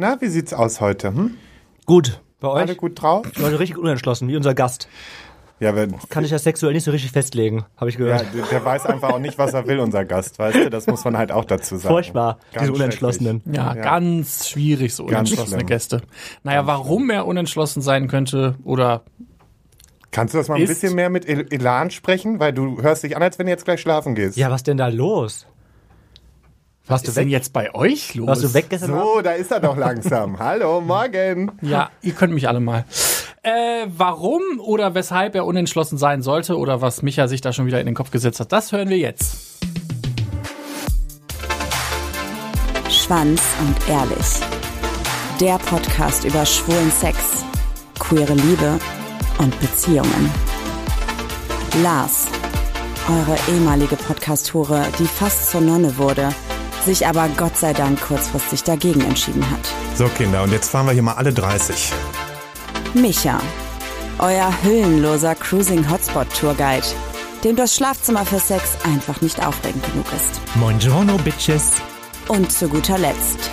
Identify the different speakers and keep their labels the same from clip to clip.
Speaker 1: Na, wie sieht's aus heute? Hm?
Speaker 2: Gut. Bei euch?
Speaker 1: Alle gut drauf?
Speaker 2: Leute richtig unentschlossen, wie unser Gast.
Speaker 1: Ja, wenn,
Speaker 2: Kann ich das sexuell nicht so richtig festlegen, habe ich
Speaker 1: ja,
Speaker 2: gehört.
Speaker 1: der der weiß einfach auch nicht, was er will, unser Gast, weißt du? Das muss man halt auch dazu sagen.
Speaker 2: Furchtbar,
Speaker 1: Ganz
Speaker 2: diese Unentschlossenen.
Speaker 3: Ja, ganz schwierig, so
Speaker 1: Ganz
Speaker 3: unentschlossene
Speaker 1: schlimm.
Speaker 3: Gäste. Naja, warum er unentschlossen sein könnte oder
Speaker 1: Kannst du das mal ein bisschen mehr mit El- Elan sprechen? Weil du hörst dich an, als wenn du jetzt gleich schlafen gehst.
Speaker 2: Ja, was denn da los?
Speaker 3: Was
Speaker 2: du
Speaker 3: ist denn jetzt bei euch los?
Speaker 2: Warst du weg gestern Abend?
Speaker 1: So, da ist er doch langsam. Hallo, morgen.
Speaker 3: Ja, ihr könnt mich alle mal. Äh, warum oder weshalb er unentschlossen sein sollte oder was Micha sich da schon wieder in den Kopf gesetzt hat, das hören wir jetzt.
Speaker 4: Schwanz und Ehrlich. Der Podcast über schwulen Sex, queere Liebe und Beziehungen. Lars, eure ehemalige Podcast-Hure, die fast zur Nonne wurde, sich aber Gott sei Dank kurzfristig dagegen entschieden hat.
Speaker 1: So, Kinder, und jetzt fahren wir hier mal alle 30.
Speaker 4: Micha, euer hüllenloser Cruising-Hotspot-Tourguide, dem das Schlafzimmer für Sex einfach nicht aufregend genug ist.
Speaker 2: Buongiorno, Bitches.
Speaker 4: Und zu guter Letzt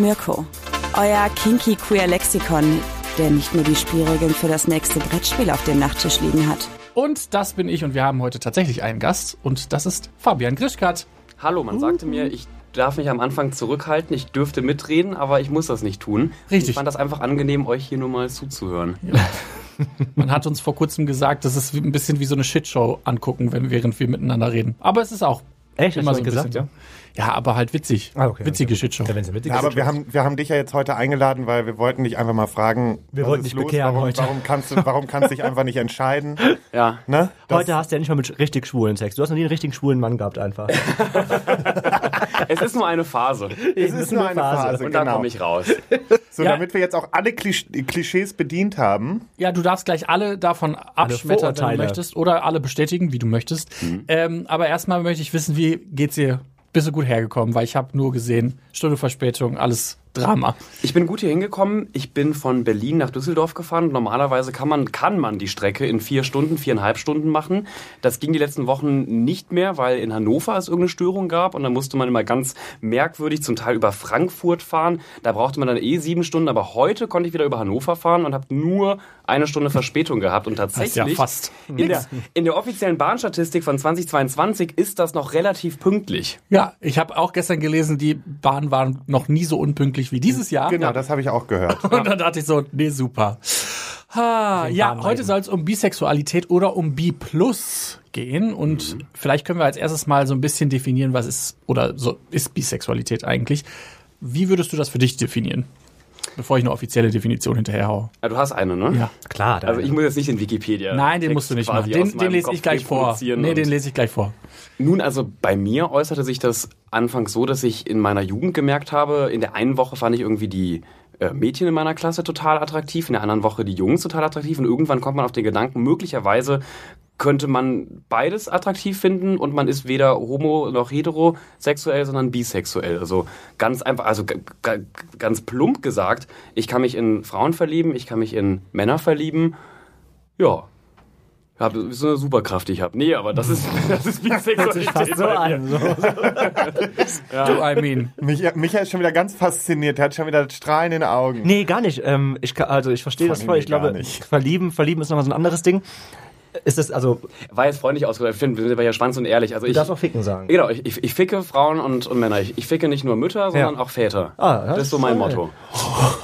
Speaker 4: Mirko, euer kinky queer Lexikon, der nicht nur die Spielregeln für das nächste Brettspiel auf dem Nachttisch liegen hat.
Speaker 3: Und das bin ich und wir haben heute tatsächlich einen Gast und das ist Fabian Grischkat.
Speaker 5: Hallo, man sagte mir, ich darf mich am Anfang zurückhalten, ich dürfte mitreden, aber ich muss das nicht tun.
Speaker 3: Richtig.
Speaker 5: Ich fand das einfach angenehm, euch hier nur mal zuzuhören.
Speaker 3: Man hat uns vor kurzem gesagt, das ist ein bisschen wie so eine Shitshow angucken, wenn, während wir miteinander reden. Aber es ist auch
Speaker 2: Echt?
Speaker 3: immer so
Speaker 2: gesagt,
Speaker 3: bisschen. Ja, aber halt witzig.
Speaker 2: Ah, okay,
Speaker 3: Witzige
Speaker 2: okay.
Speaker 3: Shitshow.
Speaker 2: Ja,
Speaker 1: Ja, aber wir haben, wir haben dich ja jetzt heute eingeladen, weil wir wollten dich einfach mal fragen.
Speaker 2: Wir wollten dich bekehren
Speaker 1: warum,
Speaker 2: heute.
Speaker 1: Warum kannst du, warum kannst du dich einfach nicht entscheiden?
Speaker 5: Ja.
Speaker 1: Ne?
Speaker 2: Heute hast du ja nicht mal mit richtig schwulen Sex. Du hast noch nie einen richtig schwulen Mann gehabt einfach.
Speaker 5: Es ist nur eine Phase.
Speaker 1: es ist nur eine Phase,
Speaker 5: Und da
Speaker 1: genau.
Speaker 5: komme ich raus.
Speaker 1: So,
Speaker 3: Ja.
Speaker 1: damit wir jetzt auch alle Klisch Klischees bedient haben.
Speaker 3: Ja, du darfst gleich alle davon abschmettern, wenn du möchtest. Oder alle bestätigen, wie du möchtest. Ähm, aber erstmal möchte ich wissen, wie geht's dir? Bist du gut hergekommen? Weil ich habe nur gesehen, Stunde Verspätung, alles Drama.
Speaker 5: Ich bin gut hier hingekommen. Ich bin von Berlin nach Düsseldorf gefahren. Normalerweise kann man, kann man die Strecke in vier Stunden, viereinhalb Stunden machen. Das ging die letzten Wochen nicht mehr, weil in Hannover es irgendeine Störung gab und dann musste man immer ganz merkwürdig zum Teil über Frankfurt fahren. Da brauchte man dann eh sieben Stunden, aber heute konnte ich wieder über Hannover fahren und habe nur eine Stunde Verspätung gehabt und
Speaker 3: Das ist
Speaker 5: tatsächlich
Speaker 3: ja fast.
Speaker 5: in der, in der offiziellen Bahnstatistik von 2022 ist das noch relativ pünktlich.
Speaker 3: Ja, ich habe auch gestern gelesen, die Bahnen waren noch nie so unpünktlich wie dieses Jahr.
Speaker 1: Genau, das habe ich auch gehört.
Speaker 3: Und dann dachte ich so, nee, super. Ha, ja, heute soll es um Bisexualität oder um B plus gehen. Und vielleicht können wir als erstes mal so ein bisschen definieren, was ist oder so ist Bisexualität eigentlich. Wie würdest du das für dich definieren? Bevor ich eine offizielle Definition hinterherhaue.
Speaker 5: Ja, du hast eine, ne?
Speaker 3: Ja.
Speaker 2: Klar,
Speaker 5: Also ich muss jetzt nicht den Wikipedia.
Speaker 3: Nein, den musst du nicht machen. Den, den lese
Speaker 5: Kopf
Speaker 3: ich gleich vor. Nee, den lese ich gleich vor.
Speaker 5: Nun, also bei mir äußerte sich das anfangs so, dass ich in meiner Jugend gemerkt habe, in der einen Woche fand ich irgendwie die äh, Mädchen in meiner Klasse total attraktiv, in der anderen Woche die Jungs total attraktiv und irgendwann kommt man auf den Gedanken, möglicherweise könnte man beides attraktiv finden und man ist weder homo noch heterosexuell, sondern bisexuell. Also ganz einfach, also ganz plump gesagt, ich kann mich in Frauen verlieben, ich kann mich in Männer verlieben. Ja. Ja, das ist so eine Superkraft, die ich habe. Nee, aber das ist, das ist Bisexualität.
Speaker 2: so an. So.
Speaker 3: Du, I mean.
Speaker 1: Micha, Micha ist schon wieder ganz fasziniert. Er hat schon wieder Strahlen in den Augen.
Speaker 2: Nee, gar nicht. Ähm, ich also ich verstehe das voll. Ich glaube,
Speaker 1: nicht.
Speaker 2: verlieben, verlieben ist nochmal so ein anderes Ding. Ist das, also,
Speaker 5: War jetzt freundlich ausgedrückt. Ich finde, wir sind ja spannend und ehrlich. Also
Speaker 2: du
Speaker 5: ich,
Speaker 2: darfst auch ficken sagen.
Speaker 5: genau, ich, ich, ich ficke Frauen und, und Männer. Ich, ich ficke nicht nur Mütter, sondern
Speaker 2: Ja.
Speaker 5: auch Väter.
Speaker 2: Ah, das
Speaker 5: das ist so mein
Speaker 2: ist
Speaker 5: Motto.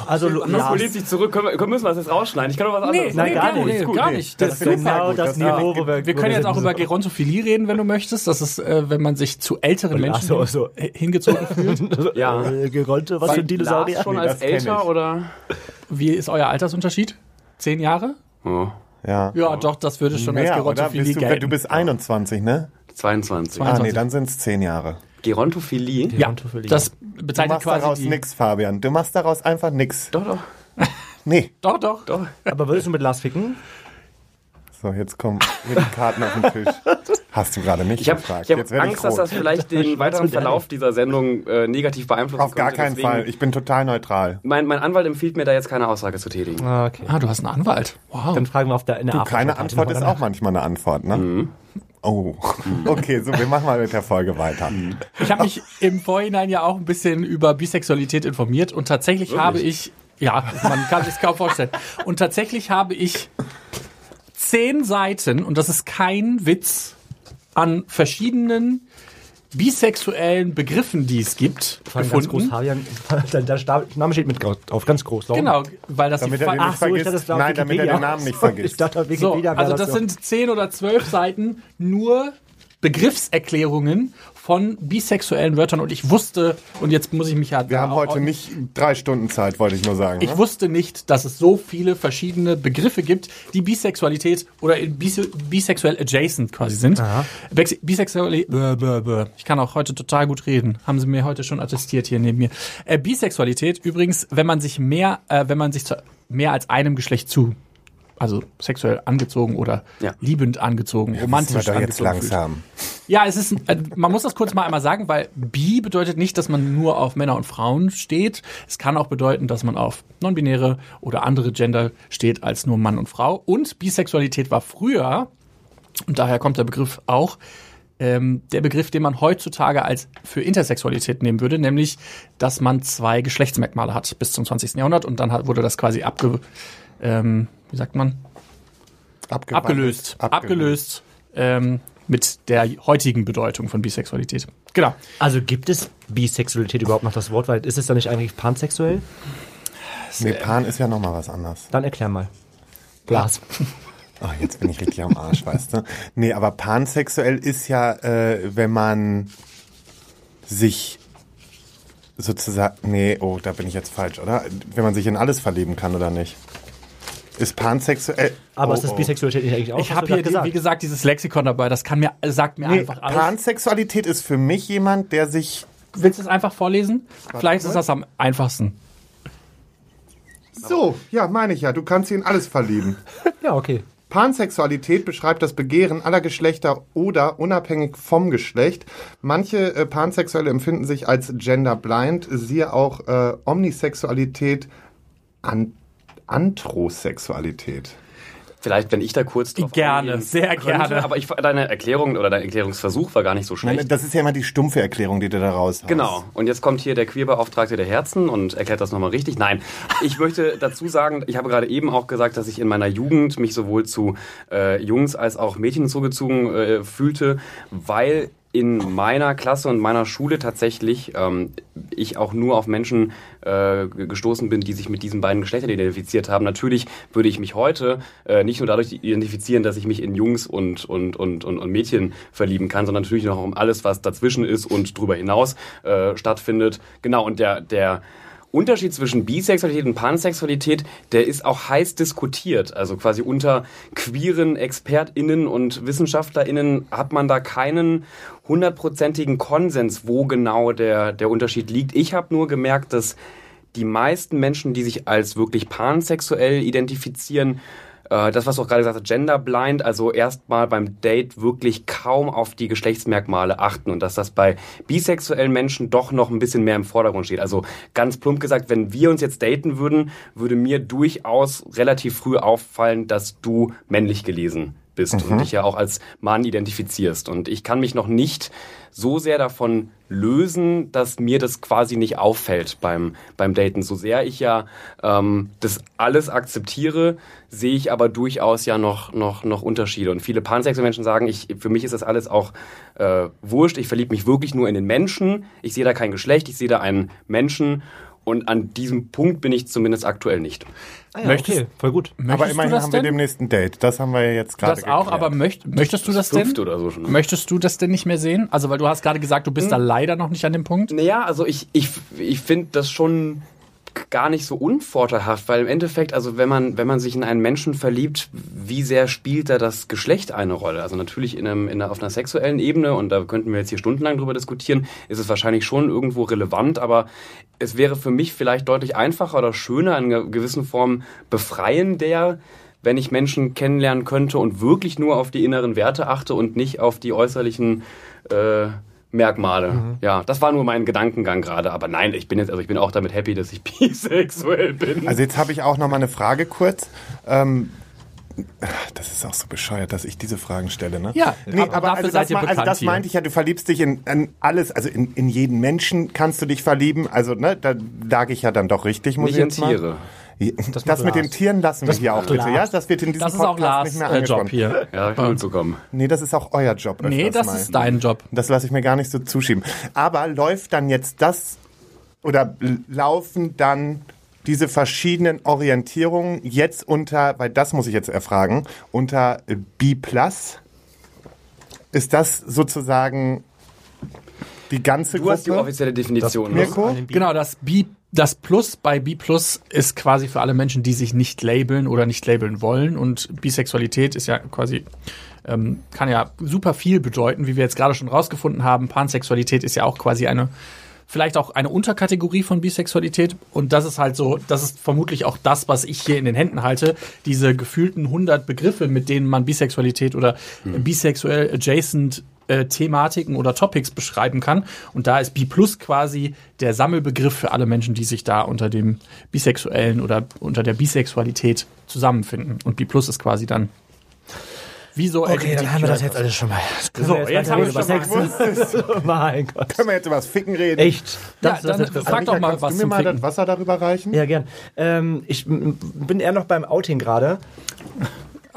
Speaker 2: Also,
Speaker 5: Lars verliert sich zurück. Können wir, müssen wir das jetzt rausschneiden? Ich kann doch was anderes
Speaker 2: nein, gar
Speaker 3: nee,
Speaker 2: nicht.
Speaker 3: nee,
Speaker 2: Gut,
Speaker 3: gar
Speaker 1: nee.
Speaker 3: nicht.
Speaker 1: Das
Speaker 3: Das
Speaker 1: ich
Speaker 2: genau
Speaker 1: gut.
Speaker 2: das
Speaker 1: Das-
Speaker 2: Niveau,
Speaker 1: ja,
Speaker 2: wo wir
Speaker 3: Wir können jetzt auch über
Speaker 2: Geron
Speaker 3: Gerontophilie reden, wenn du möchtest. Das ist, äh, wenn man sich zu älteren Menschen
Speaker 2: so, so.
Speaker 3: hingezogen fühlt.
Speaker 5: Ja.
Speaker 2: Äh, Geronte, was für ein Dinosaurier?
Speaker 5: Schon
Speaker 1: Nee,
Speaker 5: als älter oder?
Speaker 3: Wie ist euer Altersunterschied? Zehn Jahre?
Speaker 5: Oh,
Speaker 1: Ja.
Speaker 3: Ja, doch, das würde schon als
Speaker 1: Mehr, oder?
Speaker 3: Gerontophilie
Speaker 1: Bist du,
Speaker 3: gelten.
Speaker 1: du bist 21, ne?
Speaker 5: 22.
Speaker 1: Ah, nee, dann sind es 10 Jahre.
Speaker 5: Gerontophilie?
Speaker 3: ja,
Speaker 2: Gerontophilie.
Speaker 3: das
Speaker 1: Du
Speaker 3: bezeichnet
Speaker 1: machst daraus
Speaker 3: quasi
Speaker 1: nix, Fabian. Du machst daraus einfach nix.
Speaker 5: Doch, doch.
Speaker 1: Nee.
Speaker 3: Doch, doch.
Speaker 5: doch.
Speaker 2: Aber würdest du mit Lars ficken?
Speaker 1: So, jetzt kommen hier die Karten auf den Tisch. Hast du gerade nicht
Speaker 5: Ich habe
Speaker 1: gefragt.
Speaker 5: hab
Speaker 1: jetzt werde
Speaker 5: Angst,
Speaker 1: ich
Speaker 5: dass das vielleicht den weiteren Verlauf dieser Sendung äh, negativ beeinflussen
Speaker 1: Auf gar keinen
Speaker 5: Deswegen-
Speaker 1: Fall. Ich bin total neutral.
Speaker 5: Mein, mein Anwalt empfiehlt mir da jetzt keine Aussage zu tätigen.
Speaker 2: Ah, okay.
Speaker 3: Ah, du hast einen Anwalt. Wow.
Speaker 2: Dann fragen wir auf der in der
Speaker 1: Du, keine Antwort ist auch manchmal eine Antwort, ne? Oh, okay, so, wir machen mal mit der Folge weiter.
Speaker 3: Ich habe mich im Vorhinein ja auch ein bisschen über Bisexualität informiert und tatsächlich habe ich, ja, man kann sich kaum vorstellen, und tatsächlich habe ich zehn Seiten, und das ist kein Witz, an verschiedenen bisexuellen Begriffen, die es gibt,
Speaker 2: Vor allem ganz groß
Speaker 3: gefunden.
Speaker 2: Der, der Name steht mit drauf, ganz groß. Warum?
Speaker 3: Genau, weil das
Speaker 1: Damit
Speaker 3: die
Speaker 1: er
Speaker 3: Fa-
Speaker 1: den nicht
Speaker 2: Ach so, ich
Speaker 1: vergisst.
Speaker 2: dachte, das auf
Speaker 1: Nein, damit er den Namen nicht
Speaker 2: Ich
Speaker 1: vergisst.
Speaker 2: dachte, auf
Speaker 3: So, also
Speaker 2: das
Speaker 3: das sind zehn oder zwölf Seiten nur Begriffserklärungen von bisexuellen Wörtern und ich wusste, und jetzt muss ich mich ja...
Speaker 1: Wir haben heute nicht drei Stunden Zeit, wollte ich nur sagen.
Speaker 3: Ich
Speaker 1: ne?
Speaker 3: wusste nicht, dass es so viele verschiedene Begriffe gibt, die Bisexualität oder bise bisexuell adjacent quasi sind. Bisexualität, ich kann auch heute total gut reden, haben sie mir heute schon attestiert hier neben mir. Äh, Bisexualität übrigens, wenn man sich mehr, äh, wenn man sich zu mehr als einem Geschlecht zu, also sexuell angezogen oder
Speaker 5: Ja.
Speaker 3: liebend angezogen,
Speaker 1: wir
Speaker 3: romantisch
Speaker 1: doch jetzt
Speaker 3: angezogen fühlt.
Speaker 1: langsam.
Speaker 3: Ja, es ist, äh, man muss das kurz mal einmal sagen, weil bi bedeutet nicht, dass man nur auf Männer und Frauen steht. Es kann auch bedeuten, dass man auf non-binäre oder andere Gender steht als nur Mann und Frau. Und Bisexualität war früher, und daher kommt der Begriff auch, ähm, der Begriff, den man heutzutage als für Intersexualität nehmen würde, nämlich, dass man zwei Geschlechtsmerkmale hat bis zum 20. Jahrhundert und dann hat, wurde das quasi abge, ähm, wie sagt man?
Speaker 1: Abgewandelt.
Speaker 3: abgelöst, abgelöst ähm, mit der heutigen Bedeutung von Bisexualität. Genau.
Speaker 2: Also gibt es Bisexualität überhaupt noch das Wort? Weil ist es dann nicht eigentlich pansexuell?
Speaker 1: Nee, Pan ist ja nochmal was anderes.
Speaker 2: Dann erklär mal. Blas.
Speaker 1: Oh, jetzt bin ich richtig am Arsch, weißt du? Nee, aber pansexuell ist ja, äh, wenn man sich sozusagen, nee, oh, da bin ich jetzt falsch, oder? Wenn man sich in alles verlieben kann, oder nicht? Ist pansexuell.
Speaker 2: Aber
Speaker 1: oh,
Speaker 2: ist das
Speaker 1: oh.
Speaker 2: Bisexualität nicht eigentlich auch?
Speaker 3: Ich habe hier, die, wie gesagt, dieses Lexikon dabei. Das kann mir, sagt mir
Speaker 1: Nee,
Speaker 3: einfach alles.
Speaker 1: Pansexualität ist für mich jemand, der sich
Speaker 3: Willst du es einfach vorlesen? Vielleicht ist das am einfachsten.
Speaker 1: So, ja, meine ich ja. Du kannst dich in alles verlieben.
Speaker 2: Ja, okay.
Speaker 1: Pansexualität beschreibt das Begehren aller Geschlechter oder unabhängig vom Geschlecht. Manche äh, Pansexuelle empfinden sich als genderblind, siehe auch äh, Omnisexualität, An Antrosexualität.
Speaker 5: Vielleicht, wenn ich da kurz drauf
Speaker 3: Gerne,
Speaker 5: eingehen
Speaker 3: sehr
Speaker 5: könnte,
Speaker 3: gerne.
Speaker 5: Aber ich, deine Erklärung oder dein Erklärungsversuch war gar nicht so schlecht.
Speaker 1: Nein, das ist ja immer die stumpfe Erklärung, die du da raus hast.
Speaker 5: Genau. Und jetzt kommt hier der Queerbeauftragte der Herzen und erklärt das nochmal richtig. Nein, ich möchte dazu sagen, ich habe gerade eben auch gesagt, dass ich in meiner Jugend mich sowohl zu äh, Jungs als auch Mädchen zugezogen äh, fühlte, weil in meiner Klasse und meiner Schule tatsächlich ähm, ich auch nur auf Menschen äh, gestoßen bin, die sich mit diesen beiden Geschlechtern identifiziert haben. Natürlich würde ich mich heute äh, nicht nur dadurch identifizieren, dass ich mich in Jungs und, und, und, und, und Mädchen verlieben kann, sondern natürlich noch um alles, was dazwischen ist und darüber hinaus äh, stattfindet. Genau, und der, der Unterschied zwischen Bisexualität und Pansexualität, der ist auch heiß diskutiert. Also quasi unter queeren ExpertInnen und WissenschaftlerInnen hat man da keinen hundertprozentigen Konsens, wo genau der, der Unterschied liegt. Ich habe nur gemerkt, dass die meisten Menschen, die sich als wirklich pansexuell identifizieren, äh, das, was du auch gerade gesagt hast, genderblind, also erstmal beim Date wirklich kaum auf die Geschlechtsmerkmale achten und dass das bei bisexuellen Menschen doch noch ein bisschen mehr im Vordergrund steht. Also ganz plump gesagt, wenn wir uns jetzt daten würden, würde mir durchaus relativ früh auffallen, dass du männlich gelesen bist und dich ja auch als Mann identifizierst. Und ich kann mich noch nicht so sehr davon lösen, dass mir das quasi nicht auffällt beim, beim Daten. So sehr ich ja ähm, das alles akzeptiere, sehe ich aber durchaus ja noch, noch, noch Unterschiede. Und viele pansexuelle Menschen sagen, ich, für mich ist das alles auch äh, wurscht. Ich verliebe mich wirklich nur in den Menschen. Ich sehe da kein Geschlecht, ich sehe da einen Menschen. Und an diesem Punkt bin ich zumindest aktuell nicht.
Speaker 2: Ah, ja,
Speaker 3: Möchtest-
Speaker 2: okay, voll gut.
Speaker 1: Aber
Speaker 3: Möchtest
Speaker 1: immerhin
Speaker 3: du das
Speaker 1: haben wir
Speaker 3: denn?
Speaker 1: demnächst ein Date. Das haben wir ja jetzt gerade
Speaker 3: Das auch,
Speaker 1: geklärt.
Speaker 3: aber möcht, möchtest du das denn?
Speaker 5: Fünfte oder so schon.
Speaker 3: Möchtest du das denn nicht mehr sehen? Also, weil du hast gerade gesagt, du bist da leider noch nicht an dem Punkt.
Speaker 5: Naja, also ich, ich, ich finde das schon gar nicht so unvorteilhaft, weil im Endeffekt, also wenn man, wenn man sich in einen Menschen verliebt, wie sehr spielt da das Geschlecht eine Rolle? Also natürlich in einem, in einer, auf einer sexuellen Ebene, und da könnten wir jetzt hier stundenlang drüber diskutieren, ist es wahrscheinlich schon irgendwo relevant, aber es wäre für mich vielleicht deutlich einfacher oder schöner, in einer gewissen Form befreiender, wenn ich Menschen kennenlernen könnte und wirklich nur auf die inneren Werte achte und nicht auf die äußerlichen äh, Merkmale. Ja, das war nur mein Gedankengang gerade. Aber nein, ich bin jetzt, also ich bin auch damit happy, dass ich bisexuell bin.
Speaker 1: Also jetzt habe ich auch noch mal eine Frage kurz. Ähm, Das ist auch so bescheuert, dass ich diese Fragen stelle, ne?
Speaker 3: Ja,
Speaker 1: nee,
Speaker 3: aber
Speaker 1: aber, also, das, also das meinte ich ja, du verliebst dich in, in alles, also in, in jeden Menschen kannst du dich verlieben. Also, ne, da lag ich ja dann doch richtig, muss
Speaker 5: Nicht
Speaker 1: ich
Speaker 5: in
Speaker 1: jetzt mal. Das,
Speaker 2: macht
Speaker 1: mit den. Tieren lassen wir hier auch bitte. Ja, das wird in diesem
Speaker 3: Das ist auch
Speaker 1: Podcast
Speaker 3: Lars
Speaker 1: nicht mehr
Speaker 3: äh,
Speaker 1: angesprochen.
Speaker 3: Job hier.
Speaker 5: Ja, ich mitbekommen.
Speaker 1: Nee, das ist auch euer Job.
Speaker 3: Nee, das
Speaker 1: mal.
Speaker 3: ist dein Job.
Speaker 1: Das lasse ich mir gar nicht so zuschieben. Aber läuft dann jetzt das oder laufen dann diese verschiedenen Orientierungen jetzt unter, weil das muss ich jetzt erfragen, unter B+. Ist das sozusagen die ganze
Speaker 5: Du hast die
Speaker 1: Gruppe?
Speaker 5: offizielle Definition. ne?
Speaker 1: Mirko?
Speaker 3: Genau, das B, das Plus bei B Plus ist quasi für alle Menschen, die sich nicht labeln oder nicht labeln wollen. Und Bisexualität ist ja quasi, ähm, kann ja super viel bedeuten, wie wir jetzt gerade schon rausgefunden haben. Pansexualität ist ja auch quasi eine, vielleicht auch eine Unterkategorie von Bisexualität. Und das ist halt so, das ist vermutlich auch das, was ich hier in den Händen halte. Diese gefühlten 100 Begriffe, mit denen man Bisexualität oder äh, bisexuell adjacent äh, Thematiken oder Topics beschreiben kann. Und da ist B Plus quasi der Sammelbegriff für alle Menschen, die sich da unter dem Bisexuellen oder unter der Bisexualität zusammenfinden. Und B Plus ist quasi dann wie so
Speaker 2: Okay, dann haben wir das jetzt alles schon mal.
Speaker 3: So, jetzt haben wir
Speaker 2: was
Speaker 1: schon mal
Speaker 2: Sex. mein Gott.
Speaker 1: Können wir jetzt über das Ficken reden?
Speaker 2: Echt?
Speaker 3: Ja,
Speaker 2: Das,
Speaker 3: dann
Speaker 2: das, das,
Speaker 3: frag doch mal,
Speaker 1: kannst
Speaker 3: was
Speaker 1: du mir mal das Wasser darüber reichen?
Speaker 2: ja, gern. Ähm, ich bin eher noch beim Outing gerade.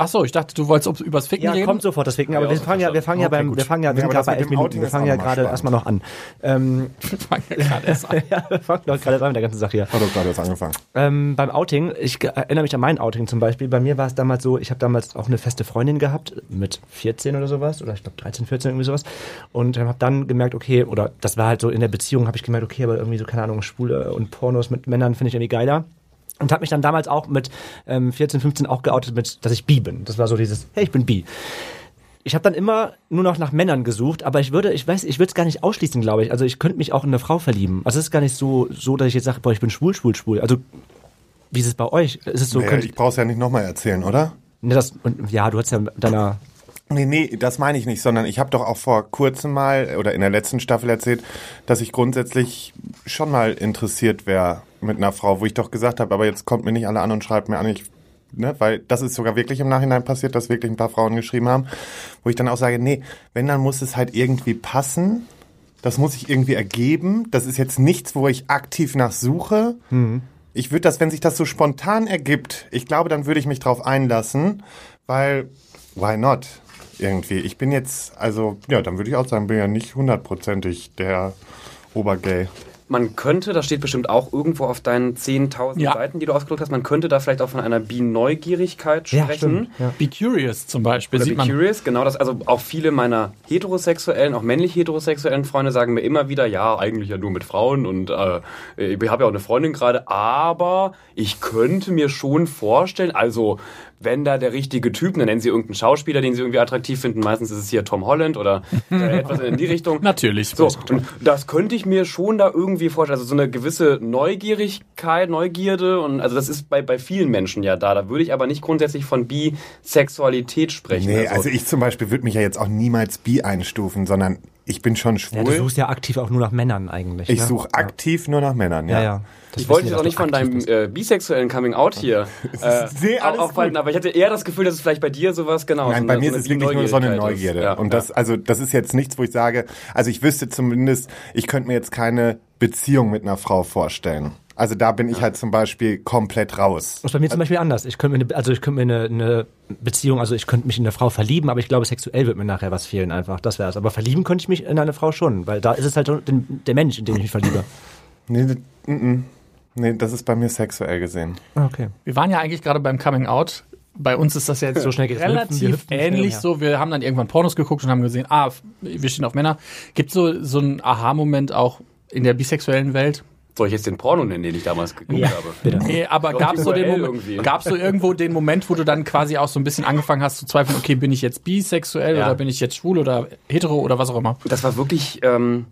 Speaker 3: Ach so, ich dachte, du wolltest ob- übers Ficken
Speaker 2: Ja,
Speaker 3: reden.
Speaker 2: kommt sofort das Ficken, aber
Speaker 5: Ja,
Speaker 2: wir fangen ja, wir fangen ja
Speaker 3: Okay,
Speaker 2: beim,
Speaker 3: gut.
Speaker 2: wir fangen ja, wir
Speaker 1: Ja,
Speaker 2: sind gerade bei elf Minuten,
Speaker 1: Outing
Speaker 2: wir fangen ja gerade erstmal noch an. Ähm,
Speaker 3: Wir fangen ja gerade erst an.
Speaker 2: ja, wir fangen doch gerade an mit der ganzen Sache hier.
Speaker 1: Hat doch gerade erst angefangen.
Speaker 2: Ähm, beim Outing, ich erinnere mich an mein Outing zum Beispiel. Bei mir war es damals so, ich habe damals auch eine feste Freundin gehabt, mit 14 oder sowas, oder ich glaube 13, 14, irgendwie sowas. Und habe dann gemerkt, okay, oder das war halt so in der Beziehung, habe ich gemerkt, okay, aber irgendwie so, keine Ahnung, Schwule und Pornos mit Männern finde ich irgendwie geiler. Und habe mich dann damals auch mit ähm, 14, 15 auch geoutet, mit, dass ich bi bin. Das war so dieses, hey, ich bin bi. Ich habe dann immer nur noch nach Männern gesucht, aber ich würde, ich weiß, ich würde es gar nicht ausschließen, glaube ich. Also ich könnte mich auch in eine Frau verlieben. Also es ist gar nicht so, so, dass ich jetzt sage, boah, ich bin schwul, schwul, schwul. Also wie ist es bei euch? Ist es so,
Speaker 1: Naja, ich brauch's ja nicht nochmal erzählen, oder?
Speaker 2: ne, das, ja, du hast ja deiner,
Speaker 1: Nee, nee, das meine ich nicht, sondern ich habe doch auch vor kurzem mal oder in der letzten Staffel erzählt, dass ich grundsätzlich schon mal interessiert wäre mit einer Frau, wo ich doch gesagt habe, aber jetzt kommt mir nicht alle an und schreibt mir an, ich, ne, weil das ist sogar wirklich im Nachhinein passiert, dass wirklich ein paar Frauen geschrieben haben, wo ich dann auch sage, nee, wenn, dann muss es halt irgendwie passen, das muss sich irgendwie ergeben, das ist jetzt nichts, wo ich aktiv nach suche. Ich würde das, wenn sich das so spontan ergibt, ich glaube, dann würde ich mich drauf einlassen, weil, why not? Irgendwie. Ich bin jetzt, also, ja, dann würde ich auch sagen, bin ja nicht hundertprozentig der Obergay.
Speaker 5: Man könnte, das steht bestimmt auch irgendwo auf deinen 10.000
Speaker 3: Ja.
Speaker 5: Seiten, die du ausgedruckt hast, man könnte da vielleicht auch von einer Bi-Neugierigkeit
Speaker 2: Ja,
Speaker 5: sprechen.
Speaker 2: stimmt, ja.
Speaker 3: Be Curious zum Beispiel.
Speaker 5: Oder
Speaker 3: sieht
Speaker 5: Be
Speaker 3: man.
Speaker 5: Curious, genau das. Also auch viele meiner heterosexuellen, auch männlich heterosexuellen Freunde sagen mir immer wieder, ja, eigentlich ja nur mit Frauen und äh, ich habe ja auch eine Freundin gerade, aber ich könnte mir schon vorstellen, also wenn da der richtige Typ, dann nennen sie irgendeinen Schauspieler, den sie irgendwie attraktiv finden, meistens ist es hier Tom Holland oder äh, etwas in die Richtung.
Speaker 3: Natürlich.
Speaker 5: So, und das könnte ich mir schon da irgendwie vorstellen. Also so eine gewisse Neugierigkeit, Neugierde und also das ist bei, bei vielen Menschen ja da. Da würde ich aber nicht grundsätzlich von Bisexualität sprechen.
Speaker 1: Nee, also ich zum Beispiel würde mich ja jetzt auch niemals bi einstufen, sondern ich bin schon
Speaker 2: ja,
Speaker 1: schwul.
Speaker 2: du suchst ja aktiv auch nur nach Männern eigentlich.
Speaker 1: ich
Speaker 2: ne?
Speaker 1: suche aktiv nur nach Männern,
Speaker 2: Ja,
Speaker 1: ja.
Speaker 2: ja. Das
Speaker 5: ich wollte jetzt auch nicht von deinem äh, bisexuellen Coming Out hier äh,
Speaker 1: Nee, alles
Speaker 5: aufhalten,
Speaker 1: gut.
Speaker 5: aber ich hatte eher das Gefühl, dass es vielleicht bei dir sowas genau
Speaker 1: Nein,
Speaker 5: so
Speaker 1: bei
Speaker 5: eine-
Speaker 1: mir
Speaker 5: so
Speaker 1: ist es wirklich nur so eine Neugierde.
Speaker 5: ist. Ja,
Speaker 1: und
Speaker 5: ja.
Speaker 1: das, also, das ist jetzt nichts, wo ich sage, also ich wüsste zumindest, ich könnte mir jetzt keine Beziehung mit einer Frau vorstellen. Also da bin ich halt zum Beispiel komplett raus.
Speaker 2: Das ist bei mir zum Beispiel anders. Ich könnte mir, eine, also ich könnte mir eine, eine Beziehung, also ich könnte mich in eine Frau verlieben, aber ich glaube, sexuell wird mir nachher was fehlen einfach. Das wär's. Aber verlieben könnte ich mich in eine Frau schon, weil da ist es halt der Mensch, in den ich mich verliebe.
Speaker 1: Nee, das- mm. nee, das ist bei mir sexuell gesehen.
Speaker 2: Ah, Okay.
Speaker 3: Wir waren ja eigentlich gerade beim Coming Out. Bei uns ist das ja jetzt
Speaker 2: So schnell. Wir hüpfen- wir
Speaker 3: relativ
Speaker 2: hüpfen schnell
Speaker 3: ähnlich so. Wir haben dann irgendwann Pornos geguckt und haben gesehen, ah, wir stehen auf Männer. Gibt so so einen Aha-Moment auch in der bisexuellen Welt?
Speaker 5: Soll ich jetzt den Porno nennen, den ich damals geguckt
Speaker 2: Ja,
Speaker 5: habe?
Speaker 2: bitte.
Speaker 3: Nee, aber gab es so den Moment,
Speaker 5: irgendwie.
Speaker 3: gab's so irgendwo den Moment, wo du dann quasi auch so ein bisschen angefangen hast zu zweifeln, okay, bin ich jetzt bisexuell
Speaker 5: Ja.
Speaker 3: oder bin ich jetzt schwul oder hetero oder was auch immer?
Speaker 5: Das war wirklich ähm,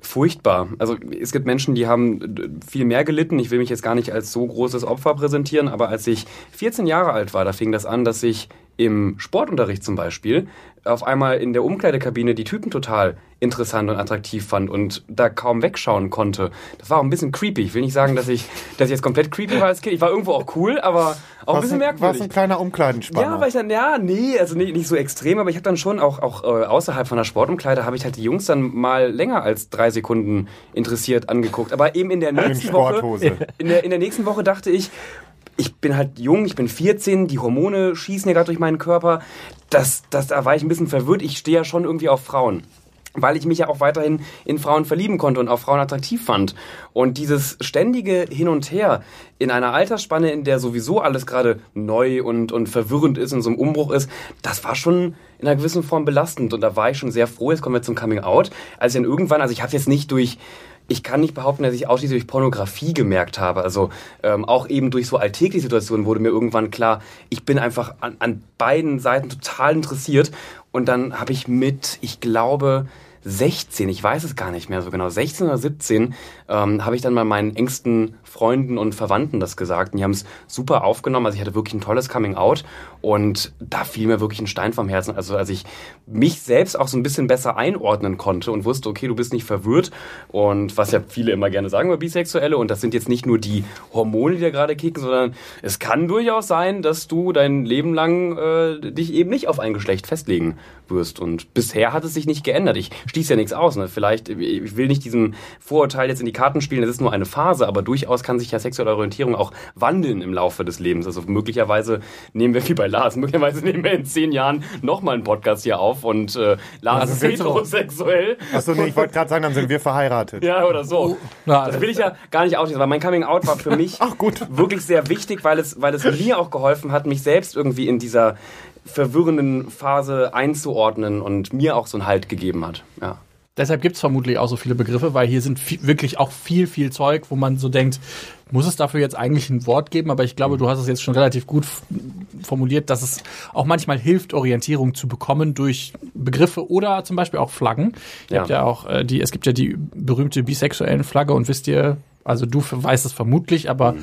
Speaker 5: furchtbar. Also es gibt Menschen, die haben viel mehr gelitten. Ich will mich jetzt gar nicht als so großes Opfer präsentieren, aber als ich 14 Jahre alt war, da fing das an, dass ich im Sportunterricht zum Beispiel auf einmal in der Umkleidekabine die Typen total interessant und attraktiv fand und da kaum wegschauen konnte. Das war auch ein bisschen creepy. Ich will nicht sagen, dass ich, dass ich jetzt komplett creepy war als Kind. Ich war irgendwo auch cool, aber auch ein bisschen
Speaker 1: War
Speaker 5: merkwürdig.
Speaker 1: ein kleiner Umkleidenspanner.
Speaker 5: Ja, weil ich dann, ja, nee, also nicht, nicht so extrem, aber ich habe dann schon auch, auch äh, außerhalb von der Sportumkleide habe ich halt die Jungs dann mal länger als drei Sekunden interessiert angeguckt. Aber eben in der
Speaker 1: in
Speaker 5: nächsten Woche,
Speaker 1: Sporthose.
Speaker 5: in der, in der nächsten Woche dachte ich, ich bin halt jung, ich bin 14, die Hormone schießen ja gerade durch meinen Körper. Das, das, da war ich ein bisschen verwirrt. Ich stehe ja schon irgendwie auf Frauen. Weil ich mich ja auch weiterhin in Frauen verlieben konnte und auch Frauen attraktiv fand. Und dieses ständige Hin und Her in einer Altersspanne, in der sowieso alles gerade neu und, und verwirrend ist und so ein Umbruch ist, das war schon in einer gewissen Form belastend. Und da war ich schon sehr froh, jetzt kommen wir zum Coming Out, als ich dann irgendwann, also ich habe jetzt nicht durch ich kann nicht behaupten, dass ich ausschließlich durch Pornografie gemerkt habe. Also ähm, auch eben durch so alltägliche Situationen wurde mir irgendwann klar, ich bin einfach an, an beiden Seiten total interessiert. Und dann habe ich mit, ich glaube, 16, ich weiß es gar nicht mehr so genau, 16 oder 17, ähm, habe ich dann mal meinen engsten Freunden und Verwandten das gesagt. Und die haben es super aufgenommen. Also ich hatte wirklich ein tolles Coming Out und da fiel mir wirklich ein Stein vom Herzen. Also als ich mich selbst auch so ein bisschen besser einordnen konnte und wusste, okay, du bist nicht verwirrt und was ja viele immer gerne sagen über Bisexuelle und das sind jetzt nicht nur die Hormone, die da gerade kicken, sondern es kann durchaus sein, dass du dein Leben lang äh, dich eben nicht auf ein Geschlecht festlegen wirst. Und bisher hat es sich nicht geändert. Ich schließe ja nichts aus. Ne? Vielleicht, ich will nicht diesem Vorurteil jetzt in die Karten spielen, es ist nur eine Phase, aber durchaus kann sich ja sexuelle Orientierung auch wandeln im Laufe des Lebens. Also möglicherweise nehmen wir, wie bei Lars, möglicherweise nehmen wir in zehn Jahren nochmal einen Podcast hier auf und äh, Lars ist heterosexuell.
Speaker 1: Achso, nee, ich wollte gerade sagen, dann sind wir verheiratet.
Speaker 5: Ja, oder so.
Speaker 3: Ja,
Speaker 5: Das will ich ja gar nicht ausschließen, weil mein Coming Out war für mich
Speaker 1: Ach, gut.
Speaker 5: wirklich sehr wichtig, weil es, weil es mir auch geholfen hat, mich selbst irgendwie in dieser verwirrenden Phase einzuordnen und mir auch so einen Halt gegeben hat. Ja.
Speaker 3: Deshalb gibt es vermutlich auch so viele Begriffe, weil hier sind vi- wirklich auch viel, viel Zeug, wo man so denkt, muss es dafür jetzt eigentlich ein Wort geben? Aber ich glaube, du hast es jetzt schon relativ gut formuliert, dass es auch manchmal hilft, Orientierung zu bekommen durch Begriffe oder zum Beispiel auch Flaggen. Ihr
Speaker 5: Ja.
Speaker 3: habt ja auch äh, die, es gibt ja die berühmte bisexuellen Flagge und wisst ihr, also du weißt es vermutlich, aber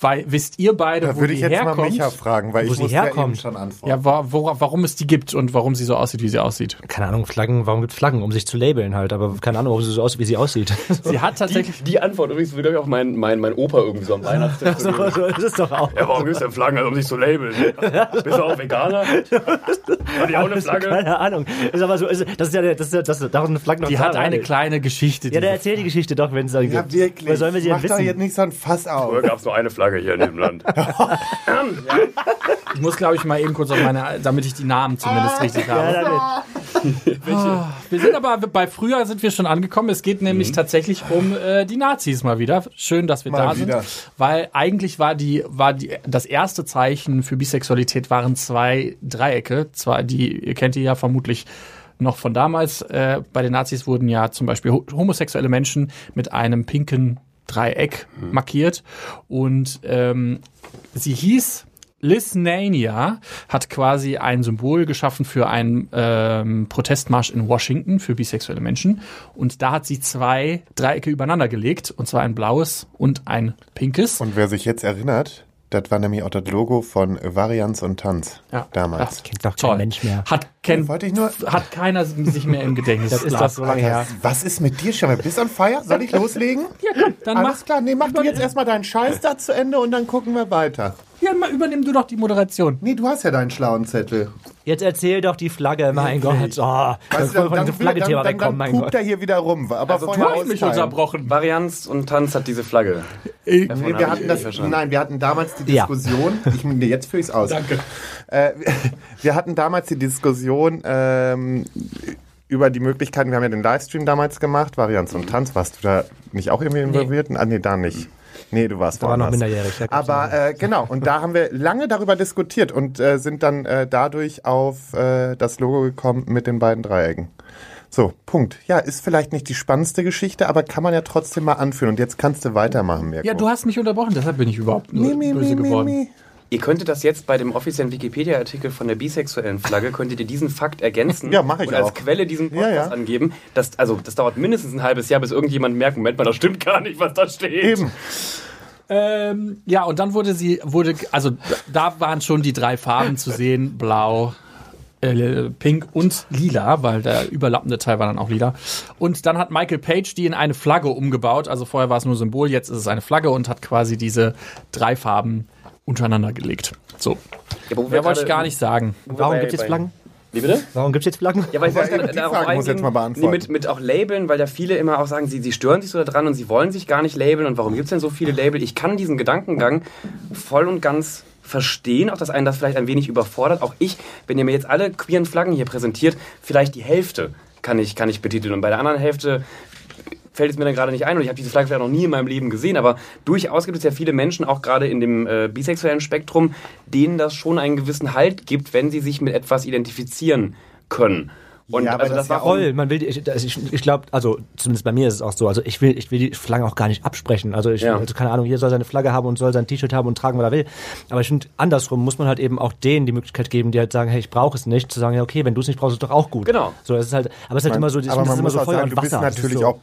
Speaker 3: wei- wisst ihr beide,
Speaker 1: Da
Speaker 3: wo
Speaker 1: würde
Speaker 3: die
Speaker 1: ich jetzt mal
Speaker 3: herkommt?
Speaker 1: Micha fragen, weil
Speaker 2: Wo
Speaker 1: ich
Speaker 2: sie
Speaker 1: muss ja eben
Speaker 2: herkommt.
Speaker 1: schon antworten.
Speaker 3: Ja, wa wo, warum es die gibt und warum sie so aussieht, wie sie aussieht.
Speaker 2: Keine Ahnung, Flaggen, warum gibt Flaggen? Um sich zu labeln halt, aber keine Ahnung, warum sie so aussieht, wie sie aussieht.
Speaker 3: Sie hat
Speaker 5: Die,
Speaker 3: tatsächlich
Speaker 5: die Antwort übrigens will, glaube ich, auch mein, mein, mein Opa irgendwie so am Weihnachtstisch.
Speaker 2: so, so ist es doch auch.
Speaker 5: Ja, warum gibt's denn Flaggen, um sich zu labeln? Bist du auch Veganer? Hat die auch eine Flagge?
Speaker 2: Keine Ahnung. Ist aber so, ist, das ist ja, das ist ja, das ist, da ist eine Flagge noch
Speaker 3: Die
Speaker 2: da,
Speaker 3: hat eine
Speaker 2: oder?
Speaker 3: kleine Geschichte.
Speaker 2: Ja, der
Speaker 3: diese-
Speaker 2: erzählt die Geschichte doch, wenn es dann
Speaker 1: Ja,
Speaker 2: gibt.
Speaker 1: wirklich.
Speaker 2: Weil sollen wir sie
Speaker 1: Mach
Speaker 2: denn
Speaker 1: doch
Speaker 2: wissen?
Speaker 1: jetzt nicht so ein Fass auf.
Speaker 5: Früher gab's nur eine Flagge hier in dem Land.
Speaker 3: ich muss, glaube ich, mal eben kurz auf meine, damit ich die Namen zumindest richtig
Speaker 2: Ja,
Speaker 3: habe.
Speaker 2: damit.
Speaker 3: Wir sind aber bei früher sind wir schon angekommen. Es geht nämlich tatsächlich um äh, die Nazis mal wieder. Schön, dass wir
Speaker 1: Mal
Speaker 3: da
Speaker 1: wieder.
Speaker 3: sind, weil eigentlich war die war die das erste Zeichen für Bisexualität waren zwei Dreiecke. Zwar die ihr kennt die ja vermutlich noch von damals. Äh, bei den Nazis wurden ja zum Beispiel ho- homosexuelle Menschen mit einem pinken Dreieck markiert und ähm, sie hieß Lisnania hat quasi ein Symbol geschaffen für einen ähm, Protestmarsch in Washington für bisexuelle Menschen. Und da hat sie zwei Dreiecke übereinander gelegt, und zwar ein blaues und ein pinkes.
Speaker 1: Und wer sich jetzt erinnert, das war nämlich auch das Logo von Varianz und Tanz
Speaker 3: Ja.
Speaker 1: damals.
Speaker 2: Kennt doch kein Mensch mehr.
Speaker 3: Hat, kennt,
Speaker 1: Wollte ich nur-
Speaker 3: hat keiner sich mehr im Gedächtnis.
Speaker 2: Das ist das so lange her.
Speaker 1: Was ist mit dir schon? Bist du on fire? Soll ich loslegen?
Speaker 3: Ja, komm, dann
Speaker 1: Alles
Speaker 3: mach,
Speaker 1: klar, nee, mach du jetzt erstmal deinen Scheiß da zu Ende und dann gucken wir weiter.
Speaker 3: Ja, mal übernimm du doch die Moderation.
Speaker 1: Nee, du hast ja deinen schlauen Zettel.
Speaker 2: Jetzt erzähl doch die Flagge, mein Gott. Oh,
Speaker 1: Weißt du, dann,
Speaker 2: Flagge-Thema
Speaker 1: dann,
Speaker 2: wegkommen,
Speaker 1: dann, dann
Speaker 2: Gott.
Speaker 1: pupt er hier wieder rum. Aber
Speaker 5: Also,
Speaker 3: Du hast mich unterbrochen.
Speaker 5: Varianz und Tanz hat diese Flagge.
Speaker 3: Äh,
Speaker 5: Davon
Speaker 1: Nee, wir
Speaker 5: ich
Speaker 1: hatten das, nein, wir hatten damals die
Speaker 2: Ja.
Speaker 1: Diskussion. Ich, nee, jetzt führe ich es aus.
Speaker 3: Danke.
Speaker 1: Äh, wir hatten damals die Diskussion ähm, über die Möglichkeiten. Wir haben ja den Livestream damals gemacht, Varianz und Tanz. Warst du da nicht auch irgendwie involviert? Ah, nee, da nicht. Nee, du warst
Speaker 2: Da war noch minderjährig.
Speaker 1: Aber äh, genau, und da haben wir lange darüber diskutiert und äh, sind dann äh, dadurch auf äh, das Logo gekommen mit den beiden Dreiecken. So, Punkt. Ja, ist vielleicht nicht die spannendste Geschichte, aber kann man ja trotzdem mal anführen. Und jetzt kannst du weitermachen, Mirko.
Speaker 3: Ja, du hast mich unterbrochen, deshalb bin ich überhaupt nur
Speaker 1: Mi, mi,
Speaker 3: böse
Speaker 1: mi, mi,
Speaker 3: geworden.
Speaker 1: mi.
Speaker 5: Ihr könntet das jetzt bei dem offiziellen Wikipedia-Artikel von der bisexuellen Flagge, könntet ihr diesen Fakt ergänzen
Speaker 1: Ja, mach ich
Speaker 5: und als
Speaker 1: auch.
Speaker 5: Quelle diesen Podcast
Speaker 1: Ja, ja.
Speaker 5: angeben. Das, also, das dauert mindestens ein halbes Jahr, bis irgendjemand merkt, Moment mal, das stimmt gar nicht, was da steht.
Speaker 1: Eben.
Speaker 3: Ähm, ja, und dann wurde sie, wurde, also da waren schon die drei Farben zu sehen, blau, äh, pink und lila, weil der überlappende Teil war dann auch lila. Und dann hat Michael Page die in eine Flagge umgebaut. Also vorher war es nur Symbol, jetzt ist es eine Flagge und hat quasi diese drei Farben untereinander gelegt. So.
Speaker 5: Ja,
Speaker 3: Mehr wollte ich gar nicht sagen.
Speaker 2: Warum gibt es jetzt Flaggen?
Speaker 5: Wie bitte?
Speaker 2: Warum gibt es jetzt Flaggen?
Speaker 5: Ja, weil ich wollte
Speaker 1: die
Speaker 5: darauf
Speaker 1: Frage muss ich jetzt mal beantworten.
Speaker 5: Nee, mit, mit auch Labeln, weil ja viele immer auch sagen, sie, sie stören sich so daran und sie wollen sich gar nicht labeln und warum gibt es denn so viele Label? Ich kann diesen Gedankengang voll und ganz verstehen, auch dass einen das vielleicht ein wenig überfordert. Auch ich, wenn ihr mir jetzt alle queeren Flaggen hier präsentiert, vielleicht die Hälfte kann ich, kann ich betiteln und bei der anderen Hälfte fällt es mir dann gerade nicht ein und ich habe diese Flagge vielleicht noch nie in meinem Leben gesehen, aber durchaus gibt es ja viele Menschen, auch gerade in dem äh, bisexuellen Spektrum, denen das schon einen gewissen Halt gibt, wenn sie sich mit etwas identifizieren können. Und
Speaker 1: Ja, aber
Speaker 5: also
Speaker 1: das
Speaker 5: das war
Speaker 1: ja
Speaker 2: Voll, man will, die- ich, das- ich, ich glaube, also zumindest bei mir ist es auch so. Also ich will, ich will die Flagge auch gar nicht absprechen. Also ich,
Speaker 5: Ja.
Speaker 2: also keine Ahnung, jeder soll seine Flagge haben und soll sein T-Shirt haben und tragen, was er will. Aber ich finde, andersrum muss man halt eben auch denen die Möglichkeit geben, die halt sagen, hey, ich brauche es nicht, zu sagen, ja, okay, wenn du es nicht brauchst, ist doch auch gut.
Speaker 5: Genau.
Speaker 2: So, es ist halt, aber es ist halt immer so, ich
Speaker 1: aber
Speaker 2: das
Speaker 1: man
Speaker 2: ist immer
Speaker 1: muss
Speaker 2: so Feuer
Speaker 1: sagen,
Speaker 2: und
Speaker 1: du bist
Speaker 2: Wasser. Das ist
Speaker 1: natürlich
Speaker 2: so,
Speaker 1: auch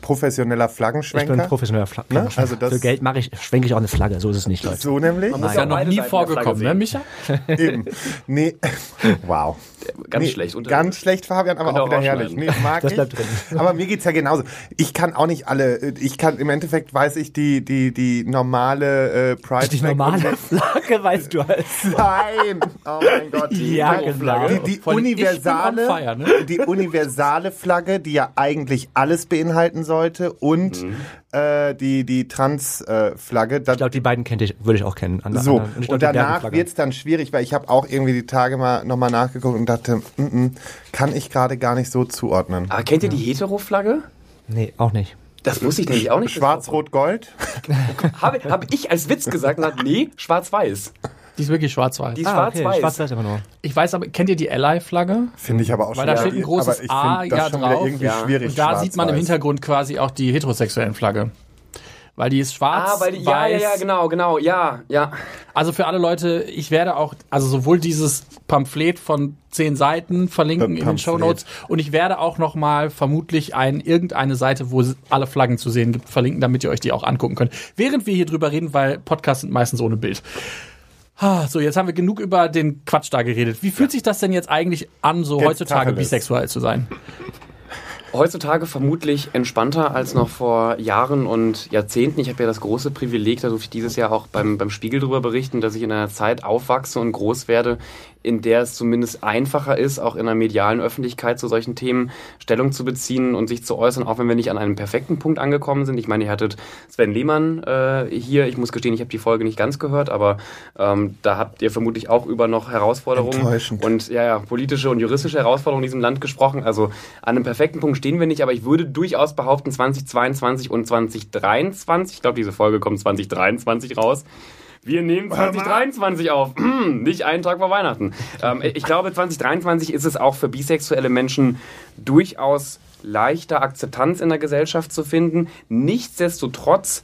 Speaker 1: professioneller
Speaker 2: ich
Speaker 1: Flaggenschwenker.
Speaker 2: bin professioneller Flagge.
Speaker 1: Ne? Also das-
Speaker 2: Für Geld mache ich, schwenke ich auch eine Flagge. So ist es nicht, Leute.
Speaker 1: So nämlich.
Speaker 5: Man muss
Speaker 3: Ist ja noch nie vorgekommen, ne. Micha?
Speaker 1: Eben. Nee. Wow.
Speaker 5: Ganz
Speaker 1: nee,
Speaker 5: schlecht.
Speaker 1: Ganz schlecht, Fabian, aber
Speaker 5: ihr
Speaker 1: auch wieder
Speaker 5: auch
Speaker 1: herrlich. Nee, mag
Speaker 2: Das
Speaker 1: ich.
Speaker 2: bleibt drin.
Speaker 1: Aber mir geht's ja genauso. Ich kann auch nicht alle, ich kann, im Endeffekt weiß ich die, die, die normale äh, Pride
Speaker 2: Die
Speaker 1: Flag
Speaker 2: normale Flagge weißt du als.
Speaker 1: Nein! Oh mein Gott.
Speaker 2: Ja, genau.
Speaker 1: Die, die universale,
Speaker 3: fire, ne?
Speaker 1: die universale Flagge, die ja eigentlich alles beinhalten sollte und
Speaker 5: Mhm.
Speaker 1: Äh, die, die Trans-Flagge.
Speaker 2: Ich glaube, die beiden kennt ich, würde ich auch kennen. An-
Speaker 1: So,
Speaker 2: an-
Speaker 1: und,
Speaker 2: glaub, die
Speaker 1: danach
Speaker 2: Bergenflagge.
Speaker 1: wird's dann schwierig, weil ich habe auch irgendwie die Tage mal nochmal nachgeguckt und dachte, mm -mm, kann ich gerade gar nicht so zuordnen.
Speaker 5: Aber kennt ihr die Hetero-Flagge?
Speaker 2: Nee, auch nicht.
Speaker 5: Das wusste ich nämlich auch nicht.
Speaker 1: Schwarz, Rot, Gold?
Speaker 5: Habe hab ich als Witz gesagt, na, nee, schwarz-weiß.
Speaker 3: Die ist wirklich schwarz-weiß.
Speaker 5: Die ist
Speaker 2: Ah, okay.
Speaker 5: schwarz-weiß.
Speaker 2: Schwarz-Weiß aber nur.
Speaker 3: Ich weiß aber, kennt ihr die Ally-Flagge?
Speaker 1: Finde ich aber auch
Speaker 3: Weil
Speaker 1: schon
Speaker 3: da
Speaker 1: wieder-
Speaker 3: steht ein großes
Speaker 1: aber ich
Speaker 3: A
Speaker 1: das
Speaker 3: ja
Speaker 1: schon
Speaker 3: drauf.
Speaker 1: irgendwie
Speaker 5: Ja.
Speaker 1: schwierig.
Speaker 3: Und da sieht man im
Speaker 1: schwarz-weiß.
Speaker 3: Hintergrund quasi auch die heterosexuellen Flagge. Weil die ist schwarz,
Speaker 5: Ah, weil die, ja, ja, ja, genau, genau, ja, ja.
Speaker 3: Also für alle Leute, ich werde auch, also sowohl dieses Pamphlet von zehn Seiten verlinken in den. Show Notes und ich werde auch noch mal vermutlich ein, irgendeine Seite, wo es alle Flaggen zu sehen gibt, verlinken, damit ihr euch die auch angucken könnt. Während wir hier drüber reden, weil Podcasts sind meistens ohne Bild. Ah, So, jetzt haben wir genug über den Quatsch da geredet. Wie fühlt sich das denn jetzt eigentlich an, so
Speaker 1: Jetzt
Speaker 3: heutzutage bisexuell zu sein?
Speaker 5: Heutzutage vermutlich entspannter als noch vor Jahren und Jahrzehnten. Ich habe ja das große Privileg, da durfte ich dieses Jahr auch beim, beim Spiegel drüber berichten, dass ich in einer Zeit aufwachse und groß werde, in der es zumindest einfacher ist, auch in einer medialen Öffentlichkeit zu solchen Themen Stellung zu beziehen und sich zu äußern, auch wenn wir nicht an einem perfekten Punkt angekommen sind. Ich meine, ihr hattet Sven Lehmann äh, hier. Ich muss gestehen, ich habe die Folge nicht ganz gehört, aber ähm, da habt ihr vermutlich auch über noch Herausforderungen und ja, ja, politische und juristische Herausforderungen in diesem Land gesprochen. Also an einem perfekten Punkt stehen wir nicht, aber ich würde durchaus behaupten, 2022 und 2023, ich glaube, diese Folge kommt 2023 raus. Wir nehmen 2023 auf, nicht einen Tag vor Weihnachten. Ähm, ich glaube, 2023 ist es auch für bisexuelle Menschen durchaus leichter Akzeptanz in der Gesellschaft zu finden. Nichtsdestotrotz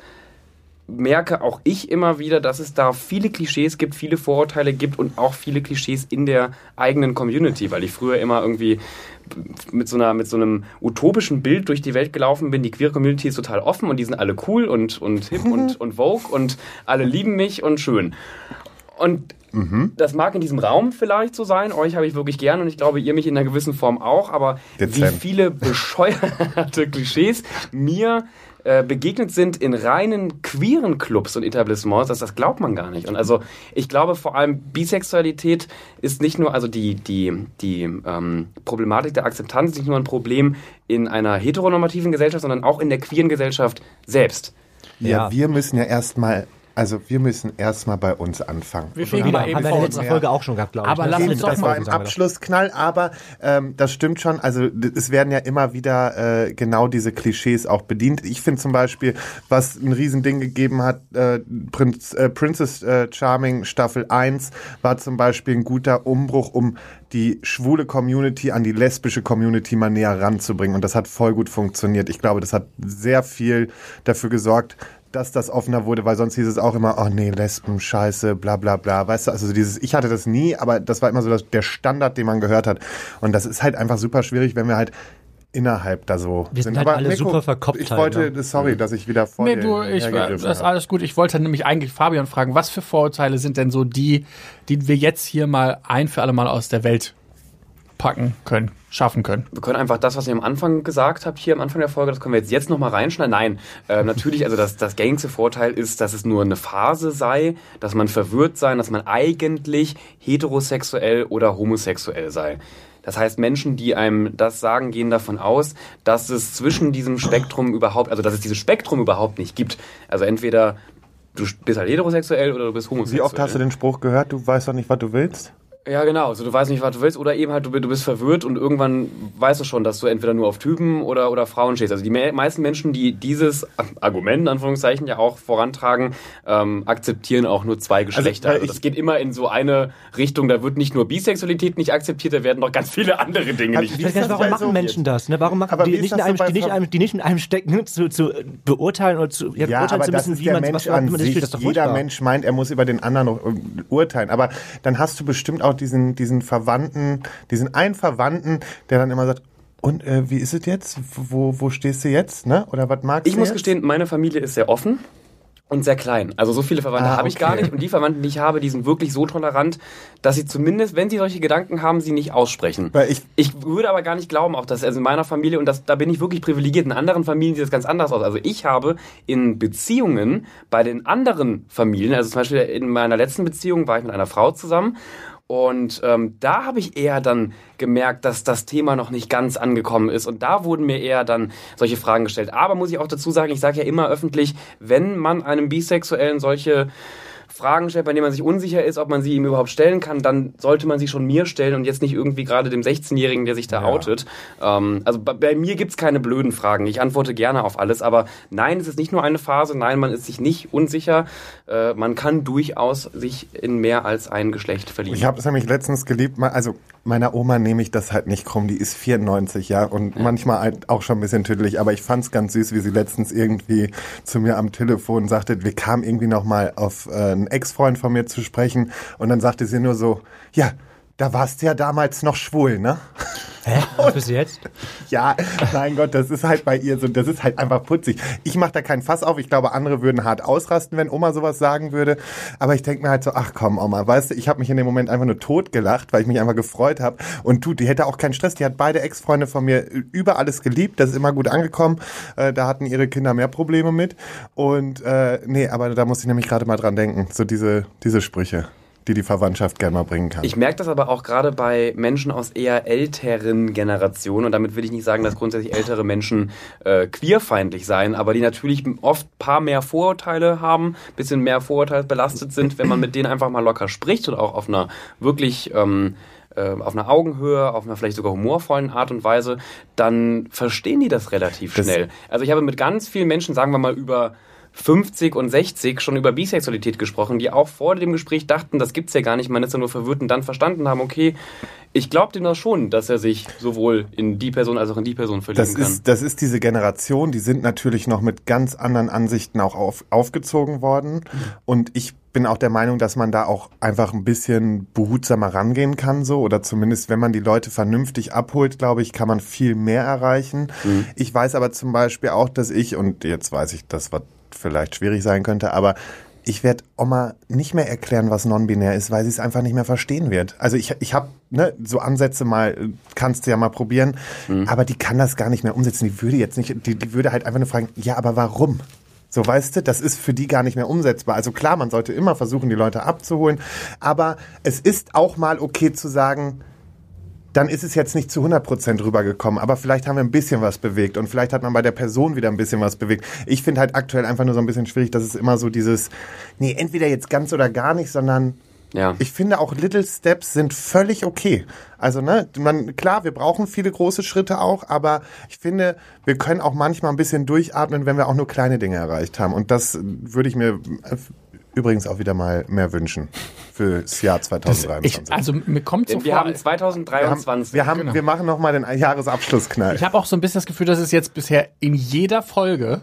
Speaker 5: merke auch ich immer wieder, dass es da viele Klischees gibt, viele Vorurteile gibt und auch viele Klischees in der eigenen Community, weil ich früher immer irgendwie mit so, einer, mit so einem utopischen Bild durch die Welt gelaufen bin. Die queer Community ist total offen und die sind alle cool und, und hip und, und vogue und alle lieben mich und schön. Und das mag in diesem Raum vielleicht so sein, euch habe ich wirklich gern und ich glaube, ihr mich in einer gewissen Form auch, aber
Speaker 1: Dezent.
Speaker 5: wie viele bescheuerte Klischees mir äh, begegnet sind in reinen queeren Clubs und Etablissements, das, das glaubt man gar nicht. Und also ich glaube vor allem Bisexualität ist nicht nur, also die, die, die ähm, Problematik der Akzeptanz ist nicht nur ein Problem in einer heteronormativen Gesellschaft, sondern auch in der queeren Gesellschaft selbst.
Speaker 1: Ja,
Speaker 2: Ja.
Speaker 1: wir müssen ja erstmal, also wir müssen erstmal bei uns anfangen.
Speaker 3: Wir
Speaker 2: wir,
Speaker 3: mal eben
Speaker 2: haben wir in. Folge auch schon gehabt, glaube ich.
Speaker 3: Aber
Speaker 2: ne?
Speaker 3: lass uns doch mal
Speaker 2: wir.
Speaker 1: Abschlussknall, aber ähm, das stimmt schon. Also es werden ja immer wieder äh, genau diese Klischees auch bedient. Ich finde zum Beispiel, was ein Riesending gegeben hat, äh, Prinz, äh, Princess äh, Charming Staffel 1 war zum Beispiel ein guter Umbruch, um die schwule Community an die lesbische Community mal näher ranzubringen. Und das hat voll gut funktioniert. Ich glaube, das hat sehr viel dafür gesorgt, dass das offener wurde, weil sonst hieß es auch immer, oh nee, Lesben, Scheiße, bla bla bla. Weißt du, also so dieses, ich hatte das nie, aber das war immer so das, der Standard, den man gehört hat. Und das ist halt einfach super schwierig, wenn wir halt innerhalb da so
Speaker 2: Wir sind halt alle super verkopft
Speaker 1: Ich
Speaker 2: halt,
Speaker 1: wollte,
Speaker 2: ne?
Speaker 1: sorry, dass ich wieder vor
Speaker 3: Nee,
Speaker 1: dir
Speaker 3: du, ich, das ist alles gut. Ich wollte nämlich eigentlich Fabian fragen, was für Vorurteile sind denn so die, die wir jetzt hier mal ein für alle Mal aus der Welt packen können, schaffen können?
Speaker 5: Wir können einfach das, was ihr am Anfang gesagt habt, hier am Anfang der Folge, das können wir jetzt, jetzt nochmal reinschneiden. Nein, äh, natürlich, also das, das gängigste Vorteil ist, dass es nur eine Phase sei, dass man verwirrt sei, dass man eigentlich heterosexuell oder homosexuell sei. Das heißt, Menschen, die einem das sagen, gehen davon aus, dass es zwischen diesem Spektrum überhaupt, also dass es dieses Spektrum überhaupt nicht gibt. Also entweder du bist halt heterosexuell oder du bist homosexuell.
Speaker 1: Wie oft hast du den Spruch gehört, du weißt doch nicht, was du willst?
Speaker 5: Ja, genau. Also du weißt nicht, was du willst, oder eben halt, du, du bist verwirrt und irgendwann weißt du schon, dass du entweder nur auf Typen oder, oder Frauen stehst. Also die me meisten Menschen, die dieses Argument, in Anführungszeichen, ja auch vorantragen, ähm, akzeptieren auch nur zwei Geschlechter.
Speaker 1: weil
Speaker 5: Also,
Speaker 1: ich-
Speaker 5: das geht immer in so eine Richtung, da wird nicht nur Bisexualität nicht akzeptiert, da werden noch ganz viele andere Dinge nicht
Speaker 1: das
Speaker 2: warum machen
Speaker 1: so-
Speaker 2: Menschen das? Ne? Warum machen
Speaker 1: Aber
Speaker 2: die nicht, in
Speaker 1: so
Speaker 2: einem, die, nicht in einem, die nicht in einem stecken, zu, zu beurteilen oder zu, ja,
Speaker 1: Ja,
Speaker 2: beurteilen zu müssen, wie man,
Speaker 1: Mensch
Speaker 2: was,
Speaker 1: sich.
Speaker 2: spielt, das doch
Speaker 1: Jeder
Speaker 2: furchtbar.
Speaker 1: Mensch meint, er muss über den anderen noch äh, urteilen. Aber dann hast du bestimmt auch diesen, diesen Verwandten, diesen einen Verwandten, der dann immer sagt, und äh, wie ist es jetzt? Wo, wo stehst du jetzt? Ne? Oder was magst
Speaker 5: Ich
Speaker 1: du
Speaker 5: muss
Speaker 1: jetzt?
Speaker 5: gestehen, meine Familie ist sehr offen und sehr klein. Also so viele Verwandte
Speaker 1: Ah,
Speaker 5: habe ich
Speaker 1: okay.
Speaker 5: gar nicht. Und die Verwandten, die ich habe, die sind wirklich so tolerant, dass sie zumindest, wenn sie solche Gedanken haben, sie nicht aussprechen.
Speaker 1: Weil ich-
Speaker 5: ich würde aber gar nicht glauben, auch dass also in meiner Familie, und das, da bin ich wirklich privilegiert, in anderen Familien sieht das ganz anders aus. Also ich habe in Beziehungen bei den anderen Familien, also zum Beispiel in meiner letzten Beziehung war ich mit einer Frau zusammen und ähm, da habe ich eher dann gemerkt, dass das Thema noch nicht ganz angekommen ist. Und da wurden mir eher dann solche Fragen gestellt. Aber muss ich auch dazu sagen, ich sage ja immer öffentlich, wenn man einem Bisexuellen solche Fragen stellt, bei denen man sich unsicher ist, ob man sie ihm überhaupt stellen kann, dann sollte man sie schon mir stellen und jetzt nicht irgendwie gerade dem 16-Jährigen, der sich da
Speaker 1: Ja.
Speaker 5: outet. Ähm, also bei, bei mir gibt's keine blöden Fragen. Ich antworte gerne auf alles, aber nein, es ist nicht nur eine Phase, nein, man ist sich nicht unsicher. Äh, man kann durchaus sich in mehr als ein Geschlecht verlieben.
Speaker 1: Ich habe es nämlich letztens geliebt, also meiner Oma nehme ich das halt nicht krumm, die ist 94, ja, und manchmal halt auch schon ein bisschen tüdelig, aber ich fand es ganz süß, wie sie letztens irgendwie zu mir am Telefon sagte, wir kamen irgendwie nochmal auf äh, einen Ex-Freund von mir zu sprechen. Und dann sagte sie nur so, ja, da warst du ja damals noch schwul, ne?
Speaker 2: Hä? Was bist du jetzt?
Speaker 1: Ja, mein Gott, das ist halt bei ihr so, das ist halt einfach putzig. Ich mache da keinen Fass auf. Ich glaube, andere würden hart ausrasten, wenn Oma sowas sagen würde. Aber ich denke mir halt so, ach komm, Oma, weißt du, ich habe mich in dem Moment einfach nur totgelacht, weil ich mich einfach gefreut habe. Und du, die hätte auch keinen Stress. Die hat beide Ex-Freunde von mir über alles geliebt. Das ist immer gut angekommen. Äh, da hatten ihre Kinder mehr Probleme mit. Und äh, nee, aber da muss ich nämlich gerade mal dran denken. So diese, diese Sprüche, die die Verwandtschaft gerne mal bringen kann.
Speaker 5: Ich merke das aber auch gerade bei Menschen aus eher älteren Generationen und damit will ich nicht sagen, dass grundsätzlich ältere Menschen äh, queerfeindlich seien, aber die natürlich oft paar mehr Vorurteile haben, bisschen mehr Vorurteile belastet sind, wenn man mit denen einfach mal locker spricht und auch auf einer wirklich ähm, äh, auf einer Augenhöhe, auf einer vielleicht sogar humorvollen Art und Weise, dann verstehen die das relativ
Speaker 1: Das-
Speaker 5: schnell. Also ich habe mit ganz vielen Menschen, sagen wir mal über 50 und 60 schon über Bisexualität gesprochen, die auch vor dem Gespräch dachten, das gibt's ja gar nicht, man ist ja nur verwirrt und dann verstanden haben, okay, ich glaube dem das schon, dass er sich sowohl in die Person als auch in die Person verlieben
Speaker 1: Das
Speaker 5: kann.
Speaker 1: ist, das ist diese Generation, die sind natürlich noch mit ganz anderen Ansichten auch auf, aufgezogen worden. Und ich bin auch der Meinung, dass man da auch einfach ein bisschen behutsamer rangehen kann, so. Oder zumindest, wenn man die Leute vernünftig abholt, glaube ich, kann man viel mehr erreichen. Ich weiß aber zum Beispiel auch, dass ich, und jetzt weiß ich, das was vielleicht schwierig sein könnte, aber ich werde Oma nicht mehr erklären, was non-binär ist, weil sie es einfach nicht mehr verstehen wird. Also ich, ich habe ne, so Ansätze mal, äh, kannst du ja mal probieren, aber die kann das gar nicht mehr umsetzen. Die würde jetzt nicht, die, die würde halt einfach nur fragen, ja, aber warum? So, weißt du, das ist für die gar nicht mehr umsetzbar. Also klar, man sollte immer versuchen, die Leute abzuholen, aber es ist auch mal okay zu sagen, dann ist es jetzt nicht zu 100% rübergekommen, aber vielleicht haben wir ein bisschen was bewegt und vielleicht hat man bei der Person wieder ein bisschen was bewegt. Ich finde halt aktuell einfach nur so ein bisschen schwierig, dass es immer so dieses, nee, entweder jetzt ganz oder gar nicht, sondern
Speaker 5: ja.
Speaker 1: ich finde auch Little Steps sind völlig okay. Also, ne, man, klar, wir brauchen viele große Schritte auch, aber ich finde, wir können auch manchmal ein bisschen durchatmen, wenn wir auch nur kleine Dinge erreicht haben. Und das würde ich mir übrigens auch wieder mal mehr wünschen fürs Jahr 2023.
Speaker 3: Ich, also mir kommt so
Speaker 5: wir
Speaker 3: vor,
Speaker 5: haben
Speaker 1: wir haben,
Speaker 5: 2023.
Speaker 1: wir, haben
Speaker 3: Genau.
Speaker 1: wir machen noch mal den Jahresabschlussknall.
Speaker 3: ich habe auch so ein bisschen das Gefühl, dass es jetzt bisher in jeder Folge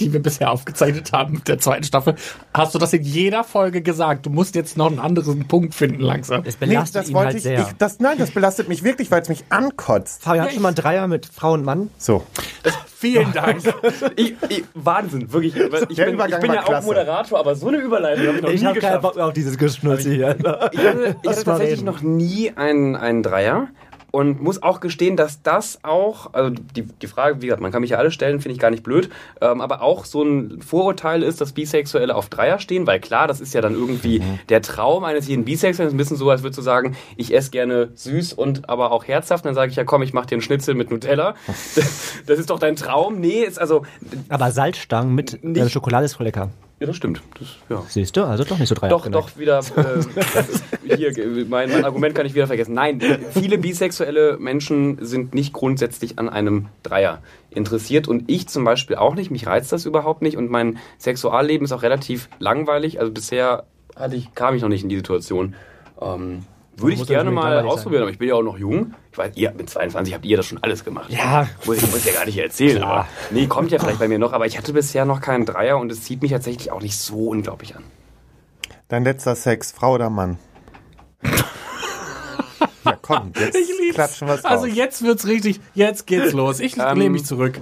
Speaker 3: die wir bisher aufgezeichnet haben mit der zweiten Staffel, hast du das in jeder Folge gesagt. Du musst jetzt noch einen anderen Punkt finden langsam.
Speaker 1: Nee,
Speaker 2: belastet
Speaker 1: das
Speaker 2: ihn
Speaker 1: wollte
Speaker 2: halt
Speaker 1: ich,
Speaker 2: sehr.
Speaker 1: ich das, nein, das belastet mich wirklich, weil es mich ankotzt.
Speaker 2: Fabian, hast du mal einen Dreier mit Frau und Mann?
Speaker 1: So.
Speaker 3: Vielen Dank.
Speaker 5: Ich, ich, Wahnsinn, wirklich. Ich bin, ich bin ja auch
Speaker 1: klasse.
Speaker 5: Moderator, aber so eine Überleitung habe ich noch
Speaker 2: Ich
Speaker 5: nie
Speaker 2: habe keinen
Speaker 5: geschafft.
Speaker 2: Bock mehr auf dieses Geschnulze hier.
Speaker 5: Ich hatte, ich hatte tatsächlich
Speaker 2: reden.
Speaker 5: noch nie einen, einen Dreier und muss auch gestehen, dass das auch, also die, die Frage, wie gesagt, man kann mich ja alle stellen, finde ich gar nicht blöd, ähm, aber auch so ein Vorurteil ist, dass Bisexuelle auf Dreier stehen, weil klar, das ist ja dann irgendwie
Speaker 2: Mhm.
Speaker 5: der Traum eines jeden Bisexuellen, das ist ein bisschen so, als würdest du sagen, ich esse gerne süß und aber auch herzhaft, dann sage ich ja, komm, ich mache dir einen Schnitzel mit Nutella. Das ist doch dein Traum. Nee, ist also,
Speaker 2: Aber Salzstangen mit äh, Schokolade ist voll lecker.
Speaker 5: Ja, das stimmt. Das, ja.
Speaker 2: Siehst du? Also doch nicht so Dreier.
Speaker 5: Doch, doch, wieder. Äh, hier, mein, mein Argument kann ich wieder vergessen. Nein, viele bisexuelle Menschen sind nicht grundsätzlich an einem Dreier interessiert und ich zum Beispiel auch nicht. Mich reizt das überhaupt nicht und mein Sexualleben ist auch relativ langweilig. Also bisher hatte ich, kam ich noch nicht in die Situation. Ähm, würde ich gerne mal ausprobieren, aber ich bin ja auch noch jung. Ich weiß, ihr mit 22 habt ihr das schon alles gemacht.
Speaker 2: Ja.
Speaker 5: Muss ich muss ja gar nicht erzählen. Aber, nee, kommt ja vielleicht bei mir noch, aber ich hatte bisher noch keinen Dreier und es zieht mich tatsächlich auch nicht so unglaublich an.
Speaker 1: Dein letzter Sex, Frau oder Mann? ja, komm, jetzt
Speaker 3: Ich lieb's.
Speaker 1: klatschen wir's
Speaker 3: Also jetzt wird's richtig, jetzt geht's los. Ich
Speaker 5: Ähm,
Speaker 3: lehne mich zurück.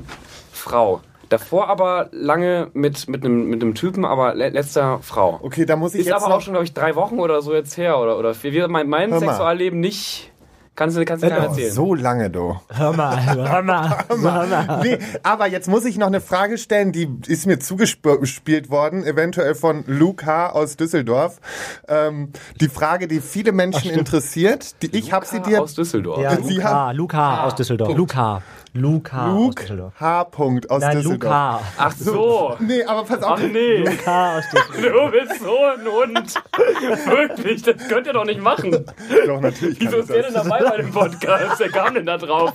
Speaker 5: Frau. Davor aber lange mit, mit, einem, mit einem Typen, aber le letzter Frau.
Speaker 1: Okay, da muss ich
Speaker 5: Ist
Speaker 1: jetzt
Speaker 5: aber
Speaker 1: noch...
Speaker 5: auch schon, glaube ich, drei Wochen oder so jetzt her. Oder, oder wie, mein, mein. Sexualleben nicht. Kannst du, kannst du keiner
Speaker 1: Oh,
Speaker 5: erzählen.
Speaker 1: so lange, du.
Speaker 2: Hör mal, hör mal, hör mal.
Speaker 1: Nee, aber jetzt muss ich noch eine Frage stellen, die ist mir zugespielt worden, eventuell von Luke H. aus Düsseldorf. Ähm, die Frage, die viele Menschen interessiert, die, ich habe sie dir...
Speaker 5: Aus Düsseldorf.
Speaker 2: Ja,
Speaker 1: Sie
Speaker 2: Luca,
Speaker 1: haben-
Speaker 2: Luca aus Düsseldorf. Luca. Luca aus
Speaker 1: Luke
Speaker 2: Düsseldorf.
Speaker 1: H. Punkt aus
Speaker 2: Nein,
Speaker 1: Düsseldorf.
Speaker 2: Luca.
Speaker 5: Ach so.
Speaker 1: Nee, aber pass auf.
Speaker 5: Ach nee.
Speaker 2: Luca aus Düsseldorf.
Speaker 5: Du bist so ein Hund. Wirklich, das könnt ihr doch nicht machen.
Speaker 1: Doch, natürlich
Speaker 5: Wieso ist der denn dabei bei dem Podcast? Wer kam denn da drauf?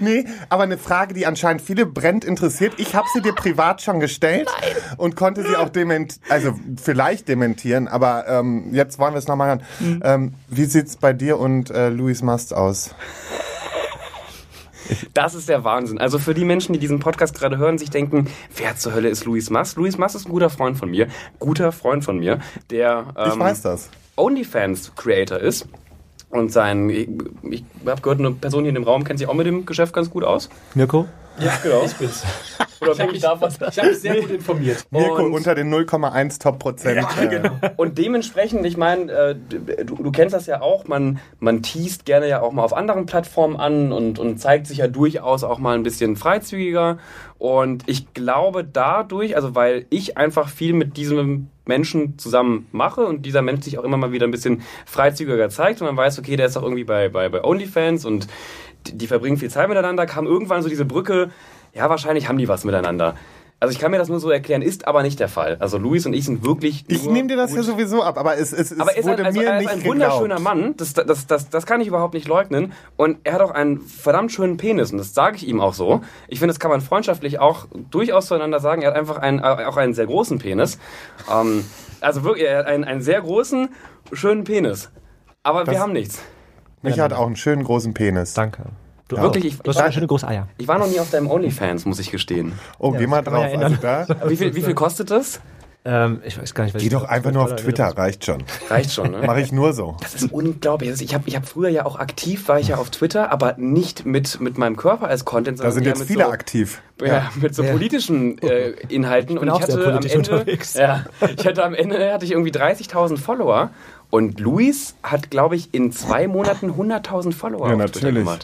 Speaker 1: Nee, aber eine Frage, die anscheinend viele brennt interessiert. Ich habe sie dir privat schon gestellt und konnte sie auch dement also vielleicht dementieren, aber ähm, jetzt wollen wir es nochmal hören.
Speaker 5: Mhm.
Speaker 1: Ähm, wie sieht's bei dir und äh, Louis Mast aus?
Speaker 5: Das ist der Wahnsinn. Also für die Menschen, die diesen Podcast gerade hören, sich denken, wer zur Hölle ist Luis Mass? Luis Mass ist ein guter Freund von mir. Guter Freund von mir, der
Speaker 1: Ich
Speaker 5: ähm,
Speaker 1: weiß das.
Speaker 5: OnlyFans-Creator ist. Und sein, ich, ich habe gehört, eine Person hier in dem Raum kennt sich auch mit dem Geschäft ganz gut aus.
Speaker 2: Mirko?
Speaker 5: Ja, genau. Ich bin's. Oder bin ich da was?
Speaker 3: Ich habe mich sehr gut informiert.
Speaker 1: Mirko
Speaker 5: Und-
Speaker 1: unter den 0,1 Top Prozent. äh,
Speaker 5: Und dementsprechend, ich meine, äh, du, du kennst das ja auch, man, man teast gerne ja auch mal auf anderen Plattformen an und, und zeigt sich ja durchaus auch mal ein bisschen freizügiger. Und ich glaube dadurch, also weil ich einfach viel mit diesem Menschen zusammen mache und dieser Mensch sich auch immer mal wieder ein bisschen freizügiger zeigt und man weiß, okay, der ist auch irgendwie bei, bei, bei OnlyFans und die, die verbringen viel Zeit miteinander, kam irgendwann so diese Brücke, ja, wahrscheinlich haben die was miteinander. Also ich kann mir das nur so erklären, ist aber nicht der Fall. Also Luis und ich sind wirklich.
Speaker 1: ich nehme dir das
Speaker 5: gut
Speaker 1: ja sowieso ab, aber es, es, es
Speaker 5: aber er ist,
Speaker 1: wurde
Speaker 5: ein, also,
Speaker 1: mir
Speaker 5: er ist
Speaker 1: nicht
Speaker 5: ein
Speaker 1: geglaubt.
Speaker 5: wunderschöner Mann, das, das, das, das kann ich überhaupt nicht leugnen. Und er hat auch einen verdammt schönen Penis und das sage ich ihm auch so. Ich finde, das kann man freundschaftlich auch durchaus zueinander sagen. Er hat einfach einen, äh, auch einen sehr großen Penis. Ähm, also wirklich, er hat einen, einen sehr großen, schönen Penis. Aber
Speaker 1: Das-
Speaker 5: wir haben nichts.
Speaker 1: Micha hat auch einen schönen großen Penis.
Speaker 2: Danke. Du,
Speaker 5: Wirklich, ich,
Speaker 2: du hast
Speaker 5: ich,
Speaker 2: eine schöne große Eier.
Speaker 5: ich war noch nie auf deinem OnlyFans, muss ich gestehen.
Speaker 1: Oh, geh mal drauf.
Speaker 2: ja
Speaker 1: Also da,
Speaker 5: Wie viel, wie viel kostet das?
Speaker 2: Ähm, ich weiß gar nicht, was
Speaker 1: geh
Speaker 2: ich-
Speaker 1: doch einfach nur auf Twitter, reicht schon.
Speaker 5: Reicht schon, ne?
Speaker 1: Mache ich nur so.
Speaker 5: Das ist unglaublich. Also Ich habe ich hab früher ja auch aktiv, war ich ja auf Twitter, aber nicht mit, mit meinem Körper als Content,
Speaker 1: Da
Speaker 5: sondern
Speaker 1: sind
Speaker 5: eher
Speaker 1: jetzt
Speaker 5: mit
Speaker 1: viele
Speaker 5: so,
Speaker 1: aktiv.
Speaker 5: Ja, mit so
Speaker 2: Ja.
Speaker 5: politischen äh, Inhalten.
Speaker 2: bin
Speaker 5: und
Speaker 2: auch
Speaker 5: ich
Speaker 2: sehr
Speaker 5: hatte am
Speaker 2: politisch
Speaker 5: Ende,
Speaker 2: unterwegs.
Speaker 5: ja, ich hatte am Ende hatte ich irgendwie 30.000 Follower und Luis hat, glaube ich, in zwei Monaten 100.000 Follower
Speaker 1: Ja,
Speaker 5: auf Twitter
Speaker 1: natürlich.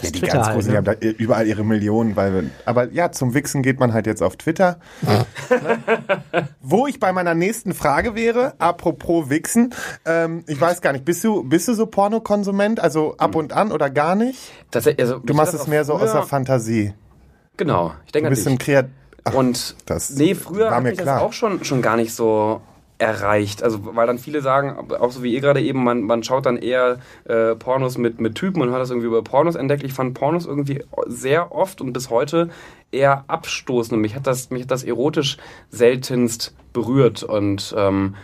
Speaker 5: Gemacht.
Speaker 1: Ja, die
Speaker 2: Twitter
Speaker 1: ganz
Speaker 2: halt,
Speaker 1: großen,
Speaker 2: ne?
Speaker 1: die haben da überall ihre Millionen, weil wir, aber ja, zum Wichsen geht man halt jetzt auf Twitter. Wo ich bei meiner nächsten Frage wäre, apropos Wichsen, ähm, ich weiß gar nicht, bist du, bist du so Pornokonsument, also ab und an oder gar nicht?
Speaker 5: Tatsächlich, also,
Speaker 1: Du machst es mehr so aus der Fantasie.
Speaker 5: Genau, ich denke
Speaker 1: Du
Speaker 5: an
Speaker 1: bist
Speaker 5: dich.
Speaker 1: ein Kreat... Ach,
Speaker 5: Und
Speaker 1: das
Speaker 5: nee, früher
Speaker 1: war
Speaker 5: hat
Speaker 1: mir
Speaker 5: mich
Speaker 1: klar.
Speaker 5: das auch schon, schon gar nicht so erreicht. Also weil dann viele sagen, auch so wie ihr gerade eben, man, man schaut dann eher äh, Pornos mit, mit Typen und hat das irgendwie über Pornos entdeckt. Ich fand Pornos irgendwie sehr oft und bis heute eher abstoßend. Und mich hat das, mich hat das erotisch seltenst berührt. Und ähm,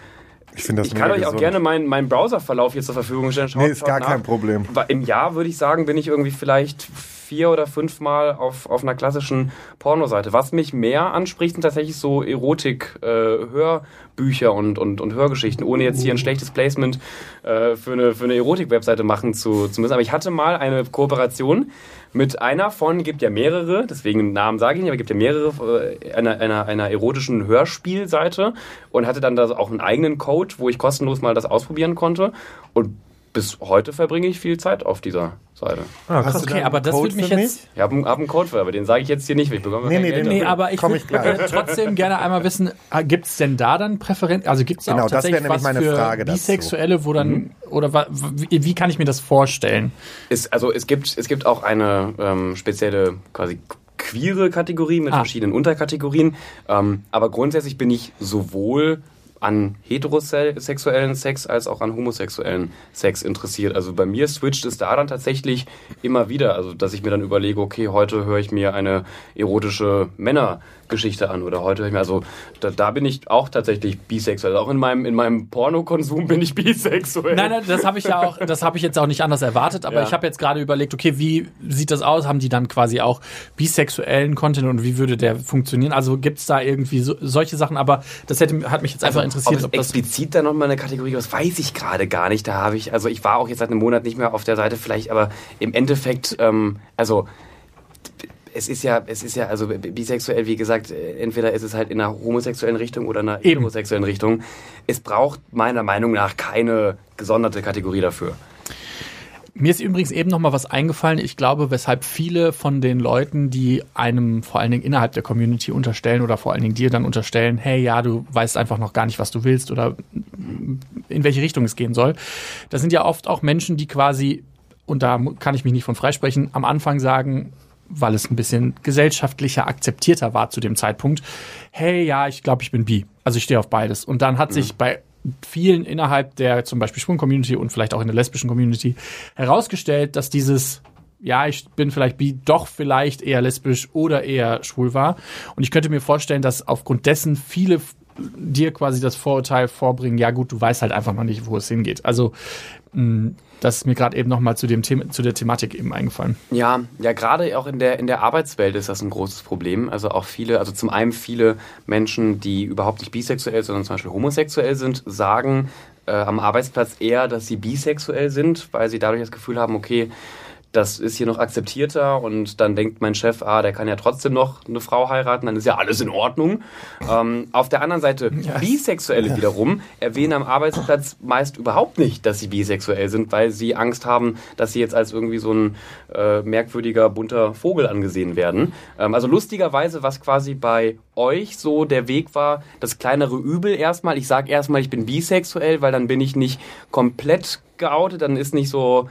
Speaker 1: ich finde das
Speaker 5: ich kann euch auch
Speaker 1: gesund.
Speaker 5: gerne meinen, meinen Browserverlauf hier zur Verfügung stellen. Schaut,
Speaker 1: Nee, ist gar
Speaker 5: nach.
Speaker 1: kein Problem.
Speaker 5: Im Jahr würde ich sagen, bin ich irgendwie vielleicht vier oder fünf Mal auf, auf einer klassischen Pornoseite. Was mich mehr anspricht, sind tatsächlich so Erotik-Hörbücher und, und, und Hörgeschichten, ohne jetzt hier ein schlechtes Placement äh, für eine, für eine Erotik-Webseite machen zu, zu müssen. Aber ich hatte mal eine Kooperation mit einer von, gibt ja mehrere, deswegen Namen sage ich nicht, aber gibt ja mehrere, äh, einer, einer, einer erotischen Hörspielseite und hatte dann da auch einen eigenen Code, wo ich kostenlos mal das ausprobieren konnte. Und bis heute verbringe ich viel Zeit auf dieser Seite.
Speaker 1: Ah, du
Speaker 3: Okay, aber das würde mich jetzt.
Speaker 5: Ich habe einen, hab einen Code für, aber den sage ich jetzt hier nicht, weil ich bekomme
Speaker 1: Nee, nee,
Speaker 5: Geld
Speaker 1: nee,
Speaker 3: Nee, aber ich würde
Speaker 1: ich gleich.
Speaker 3: äh, trotzdem gerne einmal wissen, gibt es denn da dann Präferenzen? Also gibt es
Speaker 1: Genau,
Speaker 3: auch
Speaker 1: das wäre
Speaker 3: tatsächlich
Speaker 1: nämlich
Speaker 3: was
Speaker 1: meine
Speaker 3: für
Speaker 1: Frage.
Speaker 3: Bisexuelle, wo dann, oder wa, wie, wie kann ich mir das vorstellen?
Speaker 5: Es, also es gibt, es gibt auch eine ähm, spezielle quasi queere Kategorie mit
Speaker 3: Ah.
Speaker 5: verschiedenen Unterkategorien. Ähm, aber grundsätzlich bin ich sowohl an heterosexuellen Sex als auch an homosexuellen Sex interessiert. Also bei mir switcht es da dann tatsächlich immer wieder. Also dass ich mir dann überlege, okay, heute höre ich mir eine erotische Männergeschichte an oder heute höre ich mir, also da, da bin ich auch tatsächlich bisexuell. Auch in meinem, in meinem Pornokonsum bin ich bisexuell.
Speaker 3: Nein, nein, das habe ich ja auch, das habe ich jetzt auch nicht anders erwartet, aber
Speaker 5: Ja.
Speaker 3: ich habe jetzt gerade überlegt, okay, wie sieht das aus? Haben die dann quasi auch bisexuellen Content und wie würde der funktionieren? Also gibt es da irgendwie so, solche Sachen, aber das hätte, hat mich jetzt einfach interessiert,
Speaker 5: ob
Speaker 3: ob
Speaker 5: explizit da nochmal eine Kategorie das weiß ich gerade gar nicht. Da habe ich, also ich war auch jetzt seit einem Monat nicht mehr auf der Seite vielleicht, aber im Endeffekt, ähm, also es ist ja, es ist ja, also bisexuell, wie gesagt, äh, entweder ist es halt in einer homosexuellen Richtung oder in einer
Speaker 3: Eben.
Speaker 5: heterosexuellen Richtung. Es braucht meiner Meinung nach keine gesonderte Kategorie dafür.
Speaker 3: Mir ist übrigens eben noch mal was eingefallen. Ich glaube, weshalb viele von den Leuten, die einem vor allen Dingen innerhalb der Community unterstellen oder vor allen Dingen dir dann unterstellen, hey, ja, du weißt einfach noch gar nicht, was du willst oder in welche Richtung es gehen soll. Das sind ja oft auch Menschen, die quasi, und da kann ich mich nicht von freisprechen, am Anfang sagen, weil es ein bisschen gesellschaftlicher akzeptierter war zu dem Zeitpunkt, hey, ja, ich glaube, ich bin bi. Also ich stehe auf beides. Und dann hat sich bei vielen innerhalb der zum Beispiel schwulen Community und vielleicht auch in der lesbischen Community herausgestellt, dass dieses ja, ich bin vielleicht bi, doch vielleicht eher lesbisch oder eher schwul war. Und ich könnte mir vorstellen, dass aufgrund dessen viele dir quasi das Vorurteil vorbringen, ja gut, du weißt halt einfach noch nicht, wo es hingeht. Also mh, das ist mir gerade eben nochmal zu zu der Thematik eben eingefallen.
Speaker 5: Ja, ja, gerade auch in der, in der Arbeitswelt ist das ein großes Problem. Also auch viele, also zum einen viele Menschen, die überhaupt nicht bisexuell, sondern zum Beispiel homosexuell sind, sagen äh, am Arbeitsplatz eher, dass sie bisexuell sind, weil sie dadurch das Gefühl haben, okay, das ist hier noch akzeptierter und dann denkt mein Chef, ah, der kann ja trotzdem noch eine Frau heiraten, dann ist ja alles in Ordnung. Ähm, auf der anderen Seite, Bisexuelle wiederum erwähnen am Arbeitsplatz meist überhaupt nicht, dass sie bisexuell sind, weil sie Angst haben, dass sie jetzt als irgendwie so ein äh, merkwürdiger, bunter Vogel angesehen werden. Ähm, also lustigerweise, was quasi bei euch so der Weg war, das kleinere Übel erstmal. Ich sage erstmal, ich bin bisexuell, weil dann bin ich nicht komplett geoutet, dann ist nicht so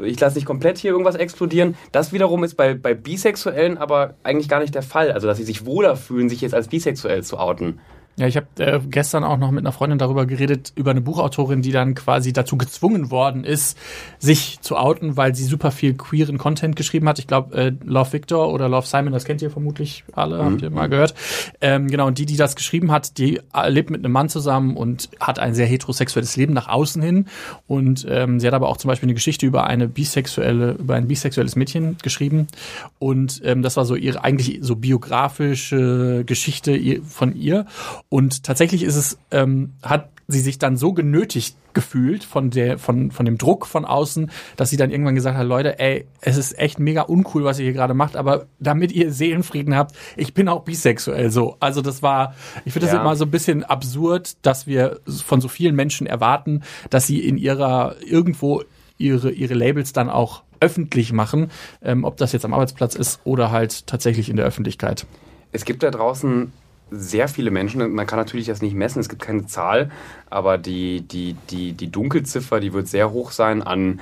Speaker 5: ich lasse nicht komplett hier irgendwas explodieren. Das wiederum ist bei, bei Bisexuellen aber eigentlich gar nicht der Fall. Also, dass sie sich wohler fühlen, sich jetzt als bisexuell zu outen.
Speaker 3: Ja, ich habe äh, gestern auch noch mit einer Freundin darüber geredet, über eine Buchautorin, die dann quasi dazu gezwungen worden ist, sich zu outen, weil sie super viel queeren Content geschrieben hat. Ich glaube, äh, Love Victor oder Love Simon, das kennt ihr vermutlich alle, habt ihr mal gehört. Ähm, genau, und die, die das geschrieben hat, die äh, lebt mit einem Mann zusammen und hat ein sehr heterosexuelles Leben nach außen hin. Und ähm, sie hat aber auch zum Beispiel eine Geschichte über eine bisexuelle, über ein bisexuelles Mädchen geschrieben. Und ähm, das war so ihre eigentlich so biografische Geschichte von ihr. Und tatsächlich ist es, ähm, hat sie sich dann so genötigt gefühlt von der, von, von dem Druck von außen, dass sie dann irgendwann gesagt hat, Leute, ey, es ist echt mega uncool, was ihr hier gerade macht, aber damit ihr Seelenfrieden habt, ich bin auch bisexuell so. Also das war, ich finde das
Speaker 5: Ja.
Speaker 3: immer so ein bisschen absurd, dass wir von so vielen Menschen erwarten, dass sie in ihrer, irgendwo ihre, ihre Labels dann auch öffentlich machen, ähm, ob das jetzt am Arbeitsplatz ist oder halt tatsächlich in der Öffentlichkeit.
Speaker 5: Es gibt da draußen sehr viele Menschen. Man kann natürlich das nicht messen, es gibt keine Zahl, aber die, die, die, die Dunkelziffer, die wird sehr hoch sein an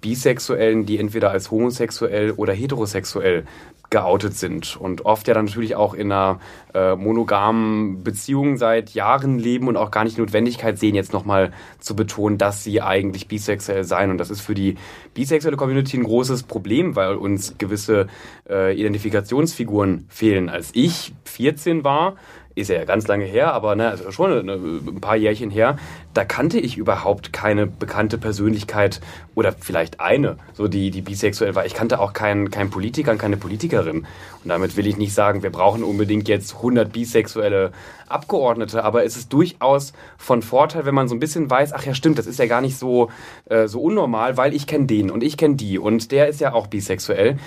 Speaker 5: Bisexuellen, die entweder als homosexuell oder heterosexuell geoutet sind und oft ja dann natürlich auch in einer äh, monogamen Beziehung seit Jahren leben und auch gar nicht die Notwendigkeit sehen, jetzt nochmal zu betonen, dass sie eigentlich bisexuell seien. Und das ist für die bisexuelle Community ein großes Problem, weil uns gewisse äh, Identifikationsfiguren fehlen. Als ich 14 war, ist ja ganz lange her, aber ne, also schon eine, ein paar Jährchen her, da kannte ich überhaupt keine bekannte Persönlichkeit oder vielleicht eine, so die, die bisexuell war. Ich kannte auch keinen, keinen Politiker und keine Politikerin. Und damit will ich nicht sagen, wir brauchen unbedingt jetzt 100 bisexuelle Abgeordnete, aber es ist durchaus von Vorteil, wenn man so ein bisschen weiß, ach ja stimmt, das ist ja gar nicht so, äh, so unnormal, weil ich kenne den und ich kenne die und der ist ja auch bisexuell.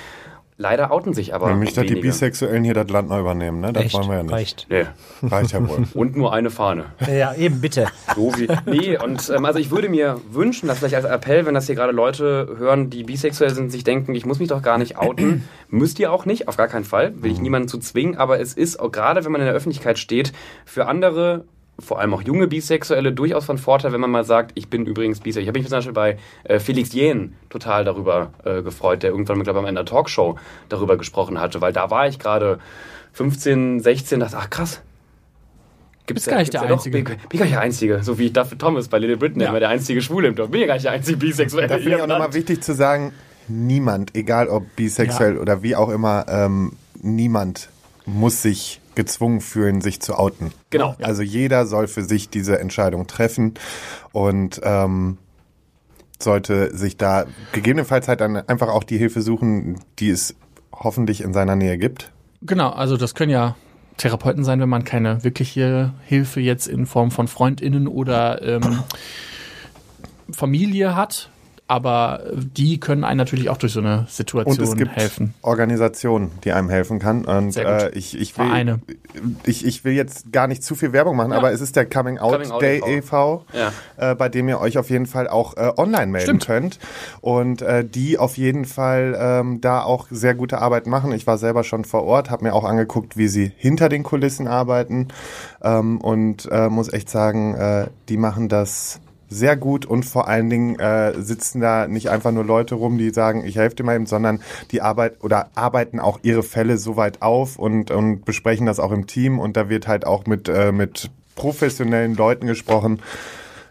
Speaker 5: Leider outen sich aber
Speaker 1: Nämlich, dass die. Bisexuellen hier das Land neu übernehmen, ne? Das
Speaker 2: Echt?
Speaker 1: wollen wir ja nicht.
Speaker 2: Reicht.
Speaker 5: Nee.
Speaker 1: Reicht ja wohl.
Speaker 5: Und nur eine Fahne.
Speaker 2: Ja, eben, bitte.
Speaker 5: So wie, nee, und ähm, also ich würde mir wünschen, dass vielleicht als Appell, wenn das hier gerade Leute hören, die bisexuell sind, sich denken, ich muss mich doch gar nicht outen. Müsst ihr auch nicht, auf gar keinen Fall. Will ich niemanden zu zwingen, aber es ist auch gerade, wenn man in der Öffentlichkeit steht, für andere vor allem auch junge Bisexuelle durchaus von Vorteil, wenn man mal sagt, ich bin übrigens bisexuell. Ich habe mich zum Beispiel bei äh, Felix Jähn total darüber äh, gefreut, der irgendwann, glaube ich, in einer Talkshow darüber gesprochen hatte, weil da war ich gerade 15, 16, dachte, ach krass. Gibt's
Speaker 3: Bist gar nicht der
Speaker 5: doch-
Speaker 3: Einzige.
Speaker 5: Bin, bin gar nicht der Einzige. So wie Duffy Thomas bei Little Britain,
Speaker 3: Ja.
Speaker 5: immer der einzige Schwule im Dorf. Bin ja gar nicht der einzige Bisexuelle.
Speaker 1: Da
Speaker 5: in
Speaker 1: finde ich auch nochmal wichtig zu sagen, niemand, egal ob bisexuell oder wie auch immer, ähm, niemand muss sich gezwungen fühlen, sich zu outen.
Speaker 5: Genau.
Speaker 1: Also jeder soll für sich diese Entscheidung treffen und ähm, sollte sich da gegebenenfalls halt dann einfach auch die Hilfe suchen, die es hoffentlich in seiner Nähe gibt.
Speaker 3: Genau, also das können ja Therapeuten sein, wenn man keine wirkliche Hilfe jetzt in Form von FreundInnen oder ähm, Familie hat. Aber die können einem natürlich auch durch so eine
Speaker 1: Und
Speaker 3: Situation
Speaker 1: es gibt
Speaker 3: helfen.
Speaker 1: Organisationen, die einem helfen kann. Und
Speaker 3: Sehr gut.
Speaker 1: äh, ich, ich, will,
Speaker 3: Vereine.
Speaker 1: ich, ich will jetzt gar nicht zu viel Werbung machen, aber es ist der Coming Out,
Speaker 5: Coming Out
Speaker 1: Day
Speaker 5: e.V..
Speaker 1: e.V.,
Speaker 5: Ja.
Speaker 1: äh, bei dem ihr euch auf jeden Fall auch äh, online melden
Speaker 3: Stimmt.
Speaker 1: könnt. Und äh, die auf jeden Fall ähm, da auch sehr gute Arbeit machen. Ich war selber schon vor Ort, habe mir auch angeguckt, wie sie hinter den Kulissen arbeiten. Ähm, und äh, muss echt sagen, äh, die machen das sehr gut und vor allen Dingen äh, sitzen da nicht einfach nur Leute rum, die sagen, ich helfe dir mal eben, sondern die Arbeit oder arbeiten auch ihre Fälle so weit auf und, und besprechen das auch im Team und da wird halt auch mit, äh, mit professionellen Leuten gesprochen.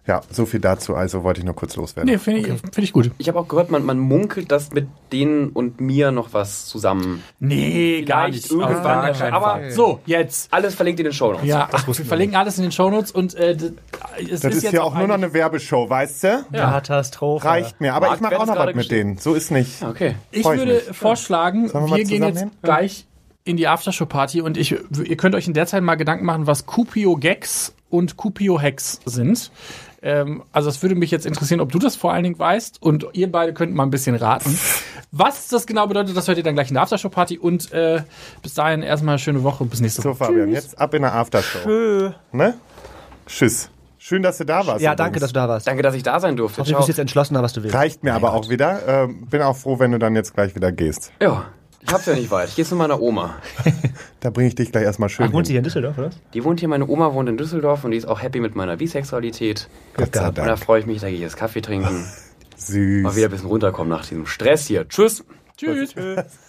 Speaker 1: Ja, so viel dazu, also wollte ich nur kurz loswerden.
Speaker 3: Nee, finde ich, find ich gut.
Speaker 5: Ich habe auch gehört, man, man munkelt, dass mit denen und mir noch was zusammen.
Speaker 3: Nee, gar
Speaker 5: Vielleicht
Speaker 3: nicht.
Speaker 5: irgendwann.
Speaker 3: Gar keinen
Speaker 5: aber
Speaker 3: Fall. so, jetzt.
Speaker 5: alles verlinkt in den Show Notes.
Speaker 3: Ja, wir verlinken alles in den Shownotes und äh, es
Speaker 1: das ist,
Speaker 3: jetzt
Speaker 1: hier auch nur noch eine Werbeshow, weißt du?
Speaker 2: Katastrophe.
Speaker 1: Reicht mir, aber
Speaker 5: Marc
Speaker 1: ich mache auch noch was mit denen. So ist nicht.
Speaker 5: Okay.
Speaker 3: Ich
Speaker 1: Freu ich
Speaker 3: würde
Speaker 1: mich.
Speaker 3: vorschlagen,
Speaker 1: Sollen wir
Speaker 3: wir, gehen jetzt
Speaker 1: nehmen?
Speaker 3: gleich in die Aftershow-Party und ich, ihr könnt euch in der Zeit mal Gedanken machen, was Cupio-Gags und Cupio-Hacks sind. Ähm, also es würde mich jetzt interessieren, ob du das vor allen Dingen weißt und ihr beide könnt mal ein bisschen raten. Was das genau bedeutet, das hört ihr dann gleich in der Aftershow-Party und äh, bis dahin erstmal eine schöne Woche und bis nächste
Speaker 1: So,
Speaker 3: Woche.
Speaker 1: Fabian, jetzt ab in der Aftershow.
Speaker 2: Tschö.
Speaker 1: Ne? Tschüss. Schön, dass du da warst.
Speaker 2: Ja,
Speaker 1: übrigens.
Speaker 2: danke, dass du da warst.
Speaker 5: Danke, dass ich da sein durfte.
Speaker 2: Also, du
Speaker 5: Ciao.
Speaker 2: bist jetzt entschlossener, was du willst.
Speaker 1: Reicht mir aber auch wieder. Ähm, bin auch froh, wenn du dann jetzt gleich wieder gehst.
Speaker 5: Ja, ich hab's ja nicht weit. Ich gehe zu meiner Oma.
Speaker 1: Da bringe ich dich gleich erstmal schön
Speaker 2: Ach, wohnt sie
Speaker 1: hin.
Speaker 2: hier in Düsseldorf, oder?
Speaker 5: Die wohnt hier, meine Oma wohnt in Düsseldorf und die ist auch happy mit meiner Bisexualität.
Speaker 1: Gott sei
Speaker 5: Und da
Speaker 1: Dank.
Speaker 5: freue ich mich, da gehe ich jetzt Kaffee trinken.
Speaker 1: Süß.
Speaker 5: Mal wieder ein bisschen runterkommen nach diesem Stress hier. Tschüss.
Speaker 3: Tschüss.